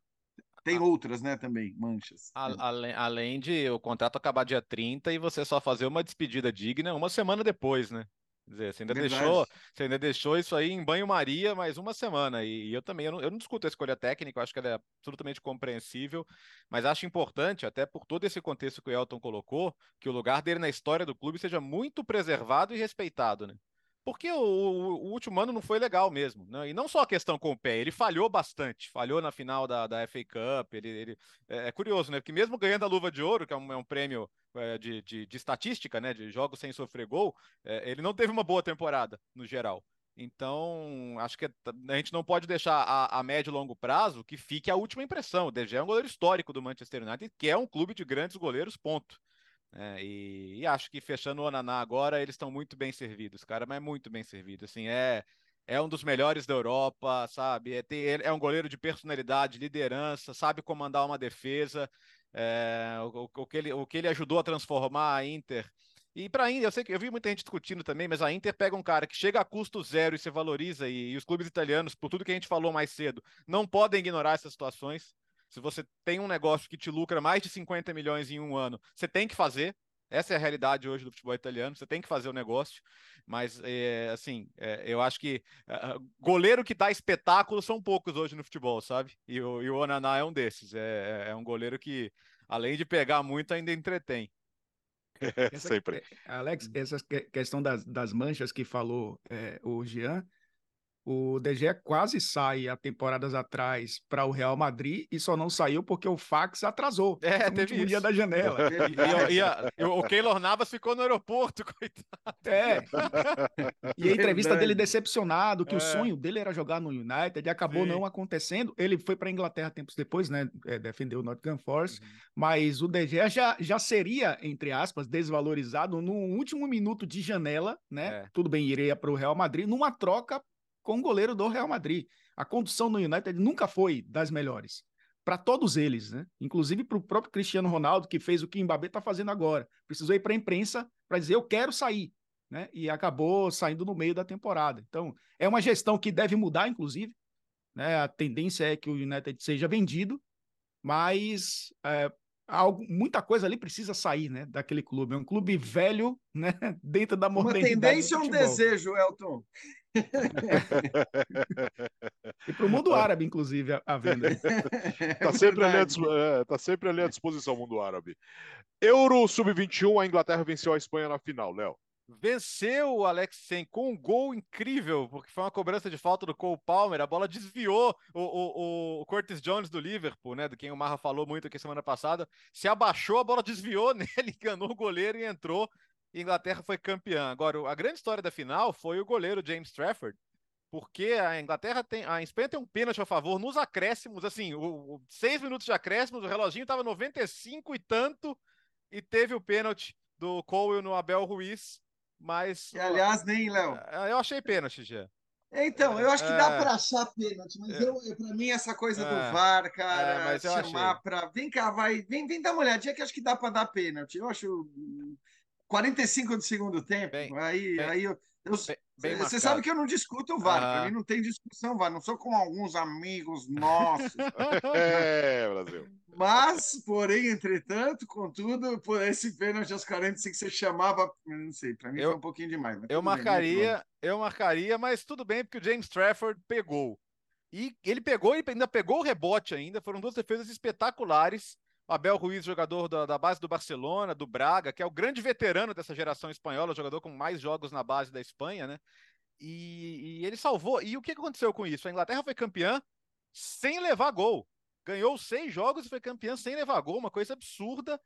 S4: tem ah, outras, né, também, manchas.
S5: A, além, além de o contrato acabar dia 30 e você só fazer uma despedida digna uma semana depois, né? Dizer, você ainda, deixou, você ainda deixou isso aí em banho-maria mais uma semana. E, e eu também, eu não, eu não, discuto a escolha técnica, eu acho que ela é absolutamente compreensível, mas acho importante, até por todo esse contexto que o Elton colocou, que o lugar dele na história do clube seja muito preservado e respeitado, né? Porque o, o, o, último ano não foi legal mesmo. Né? E não só a questão com o pé, ele falhou bastante. Falhou na final da, da FA Cup. Ele, ele é, é, curioso, né? Porque mesmo ganhando a luva de ouro, que é um, é um prêmio é, de, de, de, estatística, né? De jogos sem sofrer gol, é, ele não teve uma boa temporada, no geral. Então, acho que a gente não pode deixar a, a médio e longo prazo que fique a última impressão. O DG é um goleiro histórico do Manchester United, que é um clube de grandes goleiros, ponto. É, e, e, acho que fechando o Ananá agora, eles estão muito bem servidos, cara, mas é muito bem servido. Assim, é, é um dos melhores da Europa, sabe? É, tem, é um goleiro de personalidade, liderança, sabe comandar uma defesa. É, o, o, que ele, o que ele ajudou a transformar a Inter. E para a Inter, eu sei que eu vi muita gente discutindo também, mas a Inter pega um cara que chega a custo zero e se valoriza, e, e os clubes italianos, por tudo que a gente falou mais cedo, não podem ignorar essas situações. Se você tem um negócio que te lucra mais de 50 milhões em um ano, você tem que fazer. Essa é a realidade hoje do futebol italiano. Você tem que fazer o negócio. Mas, é, assim, é, eu acho que é, goleiro que dá espetáculo são poucos hoje no futebol, sabe? E o, e o Onaná é um desses. É, é, é um goleiro que, além de pegar muito, ainda entretém.
S3: Essa, <laughs> Sempre. Alex, essa questão das, das manchas que falou o Jean, o DG quase sai há temporadas atrás para o Real Madrid e só não saiu porque o fax atrasou.
S5: É, no teve dia
S3: da janela. <laughs>
S5: e, e, a, o Keylor Navas ficou no aeroporto, <laughs> coitado.
S3: É. E a entrevista dele decepcionado, que é. o sonho dele era jogar no United e acabou Sim. não acontecendo. Ele foi para a Inglaterra tempos depois, né? É, defendeu o Nottingham Forest, uhum. mas o DG já, já seria, entre aspas, desvalorizado no último minuto de janela, né? É. Tudo bem, iria para o Real Madrid, numa troca com o goleiro do Real Madrid. A condução no United nunca foi das melhores. Para todos eles, né? Inclusive para o próprio Cristiano Ronaldo, que fez o que o Mbappé está fazendo agora. Precisou ir para a imprensa para dizer: eu quero sair. Né? E acabou saindo no meio da temporada. Então, é uma gestão que deve mudar, inclusive. Né? A tendência é que o United seja vendido, mas é, algo, muita coisa ali precisa sair, né, daquele clube. É um clube velho, né, <laughs> dentro da modernidade.
S4: Uma tendência ou um desejo, Elton? <laughs>
S3: e para o mundo árabe, inclusive, a, a venda.
S2: Está <laughs> sempre, ali à, é, tá sempre ali à disposição o mundo árabe. Euro Sub-21, a Inglaterra venceu a Espanha na final, Léo.
S5: Venceu o Alex Sen com um gol incrível, porque foi uma cobrança de falta do Cole Palmer. A bola desviou o, o, o Curtis Jones do Liverpool, né? Do quem o Marra falou muito aqui semana passada. Se abaixou, a bola desviou <laughs> nele, enganou o goleiro e entrou. E Inglaterra foi campeã. Agora, a grande história da final foi o goleiro James Trafford, porque a Inglaterra tem. A Espanha tem um pênalti a favor nos acréscimos, assim, o, o seis minutos de acréscimos, o reloginho estava 95 e tanto, e teve o pênalti do Cole no Abel Ruiz mas.
S4: aliás, nem, Léo.
S5: É, eu achei pênalti, já.
S4: Então, eu acho que dá é. para achar pênalti, mas é. eu, para mim essa coisa é. do VAR, cara, é, chamar para vem cá, vai, vem, vem dar uma olhadinha que acho que dá para dar pênalti. Eu acho 45 do segundo tempo, bem, aí, bem, aí eu, eu bem, você sabe que eu não discuto o VAR, ah. para mim não tem discussão VAR, não sou como alguns amigos nossos. <laughs>
S2: é, Brasil.
S4: Mas, porém, entretanto, contudo, por esse pênalti aos 45 você chamava, não sei, para mim eu, foi um pouquinho demais.
S5: Eu marcaria, bem, eu marcaria, mas tudo bem, porque o James Trafford pegou. E ele pegou e ainda pegou o rebote ainda, foram duas defesas espetaculares. Abel Ruiz, jogador da, da, base do Barcelona, do Braga, que é o grande veterano dessa geração espanhola, jogador com mais jogos na base da Espanha, né? E, e ele salvou. E o que aconteceu com isso? A Inglaterra foi campeã sem levar gol ganhou seis jogos e foi campeão sem levar gol, uma coisa absurda.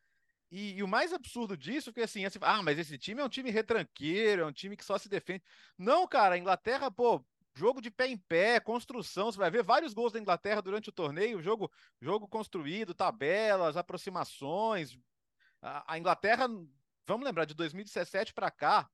S5: E, e, o mais absurdo disso foi assim, assim, ah, mas esse time é um time retranqueiro, é um time que só se defende. Não, cara, a Inglaterra, pô, jogo de pé em pé, construção, você vai ver vários gols da Inglaterra durante o torneio, jogo, jogo construído, tabelas, aproximações. A, a Inglaterra, vamos lembrar, de 2017 para cá,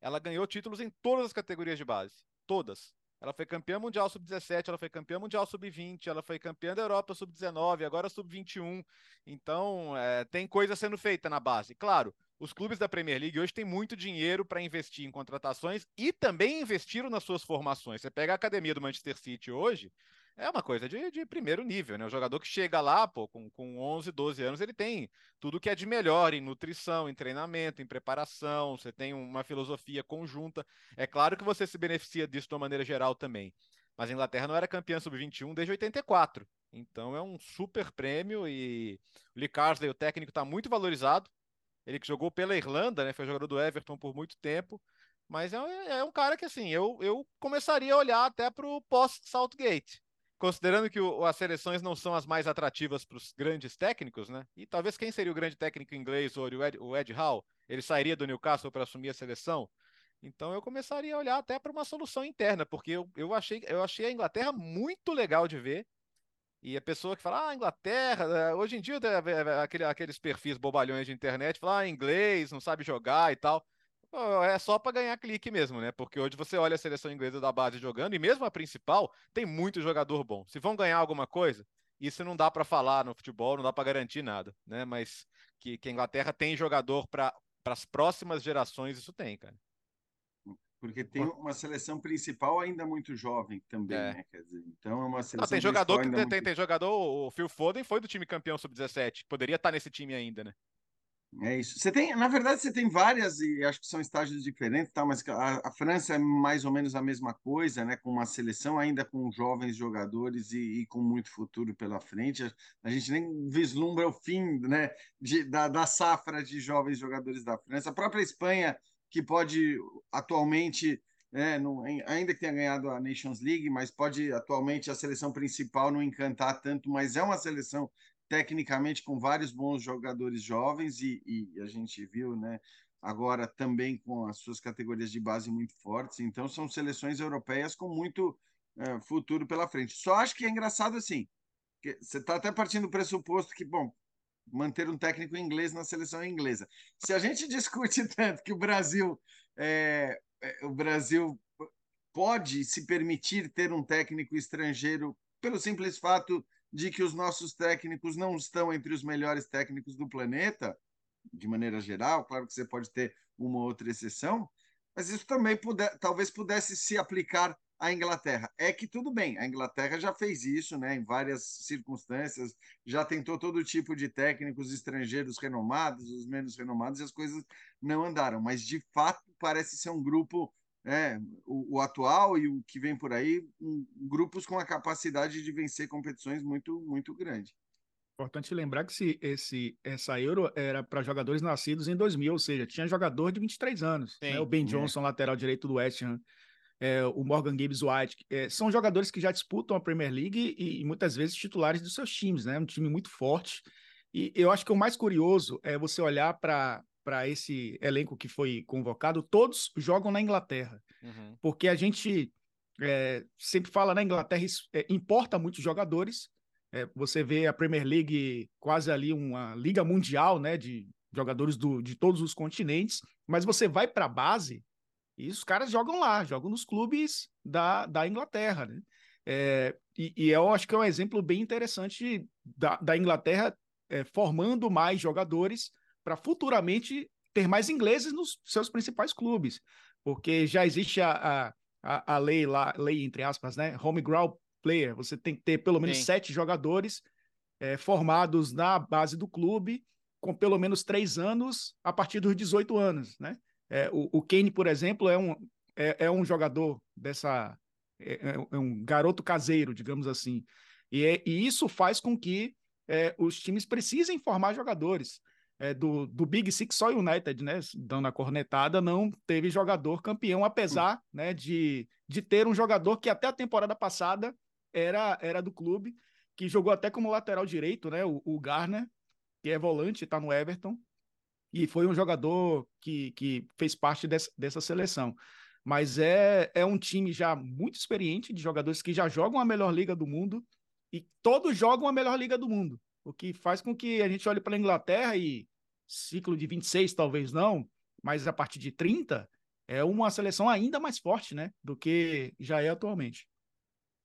S5: ela ganhou títulos em todas as categorias de base, todas. Ela foi campeã mundial sub-17, ela foi campeã mundial sub-20, ela foi campeã da Europa sub-19, agora sub-21. Então, é, tem coisa sendo feita na base. Claro, os clubes da Premier League hoje têm muito dinheiro para investir em contratações e também investiram nas suas formações. Você pega a academia do Manchester City hoje, é uma coisa de, de, primeiro nível, né? O jogador que chega lá, pô, com, com 11, 12 anos, ele tem tudo que é de melhor em nutrição, em treinamento, em preparação, você tem uma filosofia conjunta. É claro que você se beneficia disso de uma maneira geral também. Mas a Inglaterra não era campeã sub-21 desde 84. Então é um super prêmio e o Lee Carsley, o técnico, está muito valorizado. Ele que jogou pela Irlanda, né? Foi jogador do Everton por muito tempo. Mas é, é um cara que, assim, eu, eu começaria a olhar até para o pós-Southgate considerando que o, as seleções não são as mais atrativas para os grandes técnicos, né? E talvez quem seria o grande técnico inglês, o Ed, o Ed Howe? Ele sairia do Newcastle para assumir a seleção? Então eu começaria a olhar até para uma solução interna, porque eu, eu, achei, eu achei a Inglaterra muito legal de ver. E a pessoa que fala, ah, Inglaterra, eh, hoje em dia aquele, aqueles perfis bobalhões de internet, fala, ah, inglês, não sabe jogar e tal é só para ganhar clique mesmo, né? Porque hoje você olha a seleção inglesa da base jogando, e mesmo a principal, tem muito jogador bom. Se vão ganhar alguma coisa, isso não dá para falar no futebol, não dá para garantir nada, né? Mas que, que a Inglaterra tem jogador para as próximas gerações, isso tem, cara.
S4: Porque tem uma seleção principal ainda muito jovem também, é. né? Quer dizer, então é uma seleção. Não,
S5: tem jogador que tem, muito... tem, tem, jogador, o Phil Foden foi do time campeão sub-17, poderia estar nesse time ainda, né?
S4: É isso. Você tem, na verdade, você tem várias e acho que são estágios diferentes, tá? Mas a, a, França é mais ou menos a mesma coisa, né? Com uma seleção ainda com jovens jogadores e, e com muito futuro pela frente. A, a, gente nem vislumbra o fim, né? De, da, da safra de jovens jogadores da França. A própria Espanha, que pode atualmente é, não, ainda que tenha ganhado a Nations League, mas pode atualmente a seleção principal não encantar tanto, mas é uma seleção tecnicamente com vários bons jogadores jovens e, e, a gente viu, né? Agora também com as suas categorias de base muito fortes. Então são seleções europeias com muito é, futuro pela frente. Só acho que é engraçado assim. Que você está até partindo do pressuposto que, bom, manter um técnico inglês na seleção inglesa. Se a gente <laughs> discute tanto que o Brasil é, é, o Brasil pode se permitir ter um técnico estrangeiro pelo simples fato de que os nossos técnicos não estão entre os melhores técnicos do planeta, de maneira geral, claro que você pode ter uma ou outra exceção, mas isso também puder, talvez pudesse se aplicar à Inglaterra. É que tudo bem, a Inglaterra já fez isso, né, em várias circunstâncias, já tentou todo tipo de técnicos estrangeiros renomados, os menos renomados, e as coisas não andaram. Mas de fato parece ser um grupo né, o, o, atual e o que vem por aí, um, grupos com a capacidade de vencer competições muito, muito grande.
S3: Importante lembrar que esse, esse, essa Euro era para jogadores nascidos em 2000, ou seja, tinha jogador de 23 anos. Né? O Ben é. Johnson, lateral direito do West Ham, é, o Morgan Gibbs White. É, são jogadores que já disputam a Premier League e, e, muitas vezes titulares dos seus times, né? Um time muito forte. E eu acho que o mais curioso é você olhar para para esse elenco que foi convocado, todos jogam na Inglaterra. Uhum. Porque a gente é, sempre fala na Inglaterra, é, importa muitos jogadores. É, você vê a Premier League quase ali uma liga mundial né, de jogadores do, de todos os continentes, mas você vai para a base e os caras jogam lá, jogam nos clubes da, da Inglaterra. Né? É, e, e, eu acho que é um exemplo bem interessante da, da Inglaterra é, formando mais jogadores para futuramente ter mais ingleses nos seus principais clubes, porque já existe a, a, a lei lá, lei entre aspas, né? Home ground player, você tem que ter pelo menos Sim. sete jogadores é, formados na base do clube, com pelo menos três anos a partir dos 18 anos, né? É, o, o Kane, por exemplo, é um, é, é um jogador dessa. É, é, é um garoto caseiro, digamos assim. E, é, e isso faz com que é, os times precisem formar jogadores é, do, do Big Six, só o United, né, dando a cornetada, não teve jogador campeão, apesar uhum. né, de, de ter um jogador que até a temporada passada era, era do clube, que jogou até como lateral direito, né, o, o Garner, que é volante, está no Everton, e foi um jogador que, que fez parte dessa, dessa seleção. Mas é, é um time já muito experiente, de jogadores que já jogam a melhor liga do mundo, e todos jogam a melhor liga do mundo. O que faz com que a gente olhe para a Inglaterra e ciclo de 26 talvez não, mas a partir de 30 é uma seleção ainda mais forte, né, do que já é atualmente.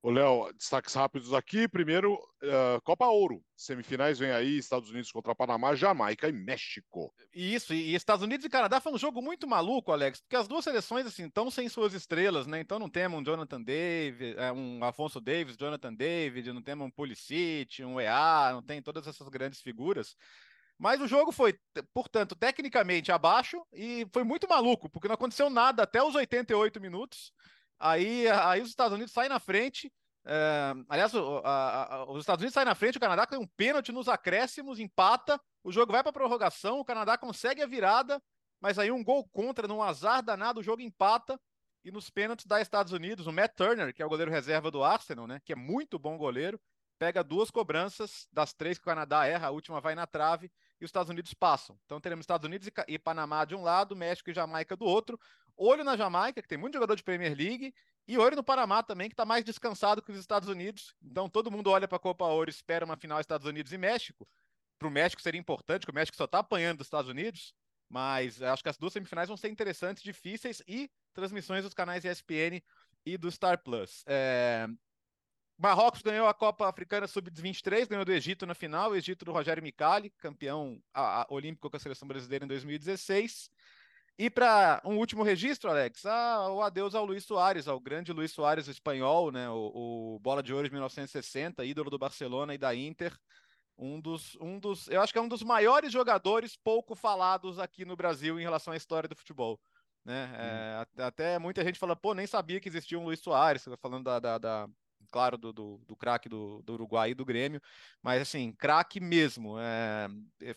S2: Ô, Léo, destaques rápidos aqui. Primeiro, uh, Copa Ouro. Semifinais vem aí, Estados Unidos contra Panamá, Jamaica e México.
S5: Isso, e Estados Unidos e Canadá foi um jogo muito maluco, Alex, porque as duas seleções, assim, estão sem suas estrelas, né? Então não temos um Jonathan David, é, um Afonso Davis, Jonathan David, não temos um Pulisic, um EA, não tem todas essas grandes figuras. Mas o jogo foi, portanto, tecnicamente abaixo e foi muito maluco, porque não aconteceu nada até os 88 minutos. Aí, aí os Estados Unidos saem na frente. É, aliás, o, a, a, os Estados Unidos saem na frente, o Canadá tem um pênalti nos acréscimos, empata, o jogo vai para prorrogação, o Canadá consegue a virada, mas aí um gol contra, num azar danado, o jogo empata. E nos pênaltis da Estados Unidos, o Matt Turner, que é o goleiro reserva do Arsenal, né, que é muito bom goleiro, pega duas cobranças das três que o Canadá erra, a última vai na trave e os Estados Unidos passam. Então teremos Estados Unidos e, Panamá de um lado, México e Jamaica do outro. Olho na Jamaica, que tem muito jogador de Premier League, e olho no Panamá também, que está mais descansado que os Estados Unidos. Então todo mundo olha para a Copa Ouro espera uma final Estados Unidos e México. Para o México seria importante, porque o México só está apanhando dos Estados Unidos, mas acho que as duas semifinais vão ser interessantes, difíceis e transmissões dos canais ESPN e do Star Plus. É, Marrocos ganhou a Copa Africana Sub-23, ganhou do Egito na final, o Egito do Rogério Micali, campeão a, a, olímpico com a seleção brasileira em 2016. E para um último registro, Alex, o adeus ao Luiz Soares, ao grande Luiz Soares espanhol, né, o, o, bola de ouro de 1960, ídolo do Barcelona e da Inter, um dos, um dos, eu acho que é um dos maiores jogadores pouco falados aqui no Brasil em relação à história do futebol. Né? É, até muita gente fala, pô, nem sabia que existia um Luiz Soares, falando da, da, da claro, do, do, do craque do, do Uruguai e do Grêmio, mas assim, craque mesmo. É,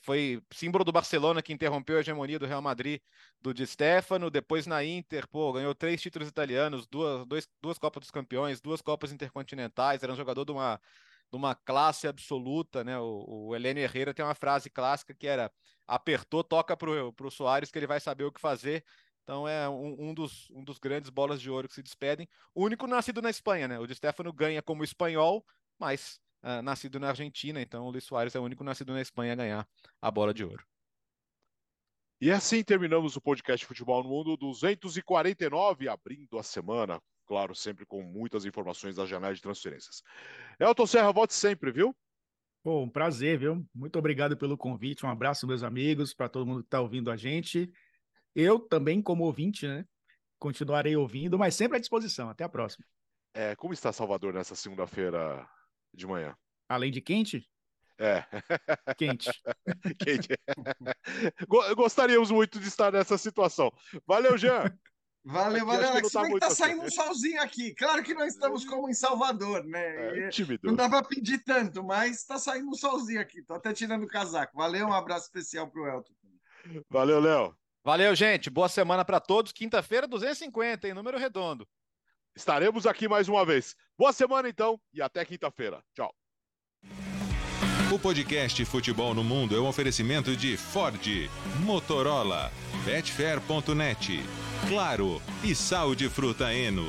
S5: foi símbolo do Barcelona que interrompeu a hegemonia do Real Madrid do Di Stefano, depois na Inter, pô, ganhou três títulos italianos, duas, dois, duas Copas dos Campeões, duas Copas Intercontinentais, era um jogador de uma, de uma classe absoluta, né? O, o Helene Herrera tem uma frase clássica que era apertou, toca pro, pro Soares que ele vai saber o que fazer. Então é um, um, dos, um dos grandes bolas de ouro que se despedem. O único nascido na Espanha, né? O Di Stefano ganha como espanhol, mas uh, nascido na Argentina. Então o Luiz Soares é o único nascido na Espanha a ganhar a bola de ouro.
S2: E assim terminamos o podcast Futebol no Mundo 249, abrindo a semana, claro, sempre com muitas informações da janela de transferências. Elton Serra, volte sempre, viu?
S3: Bom, um prazer, viu? Muito obrigado pelo convite. Um abraço, meus amigos, para todo mundo que está ouvindo a gente. Eu também, como ouvinte, né? Continuarei ouvindo, mas sempre à disposição. Até a próxima.
S2: É, como está Salvador nessa segunda-feira de manhã?
S3: Além de quente?
S2: É.
S3: Quente. <laughs>
S2: Quente. Gostaríamos muito de estar nessa situação. Valeu, Jean.
S4: Valeu, valeu, Alex.
S2: tá
S4: Se bem que tá
S2: assim.
S4: saindo um solzinho aqui. Claro que nós estamos como em Salvador, né?
S2: É, tímido.
S4: Não dá para pedir tanto, mas tá saindo um solzinho aqui. Tô até tirando o casaco. Valeu, um abraço especial pro Elton.
S2: Valeu, Léo.
S5: Valeu, gente. Boa semana para todos. Quinta-feira, 250, em número redondo.
S2: Estaremos aqui mais uma vez. Boa semana, então, e até quinta-feira. Tchau.
S1: O podcast Futebol no Mundo é um oferecimento de Ford, Motorola, Betfair.net, Claro e Sal de Fruta Eno.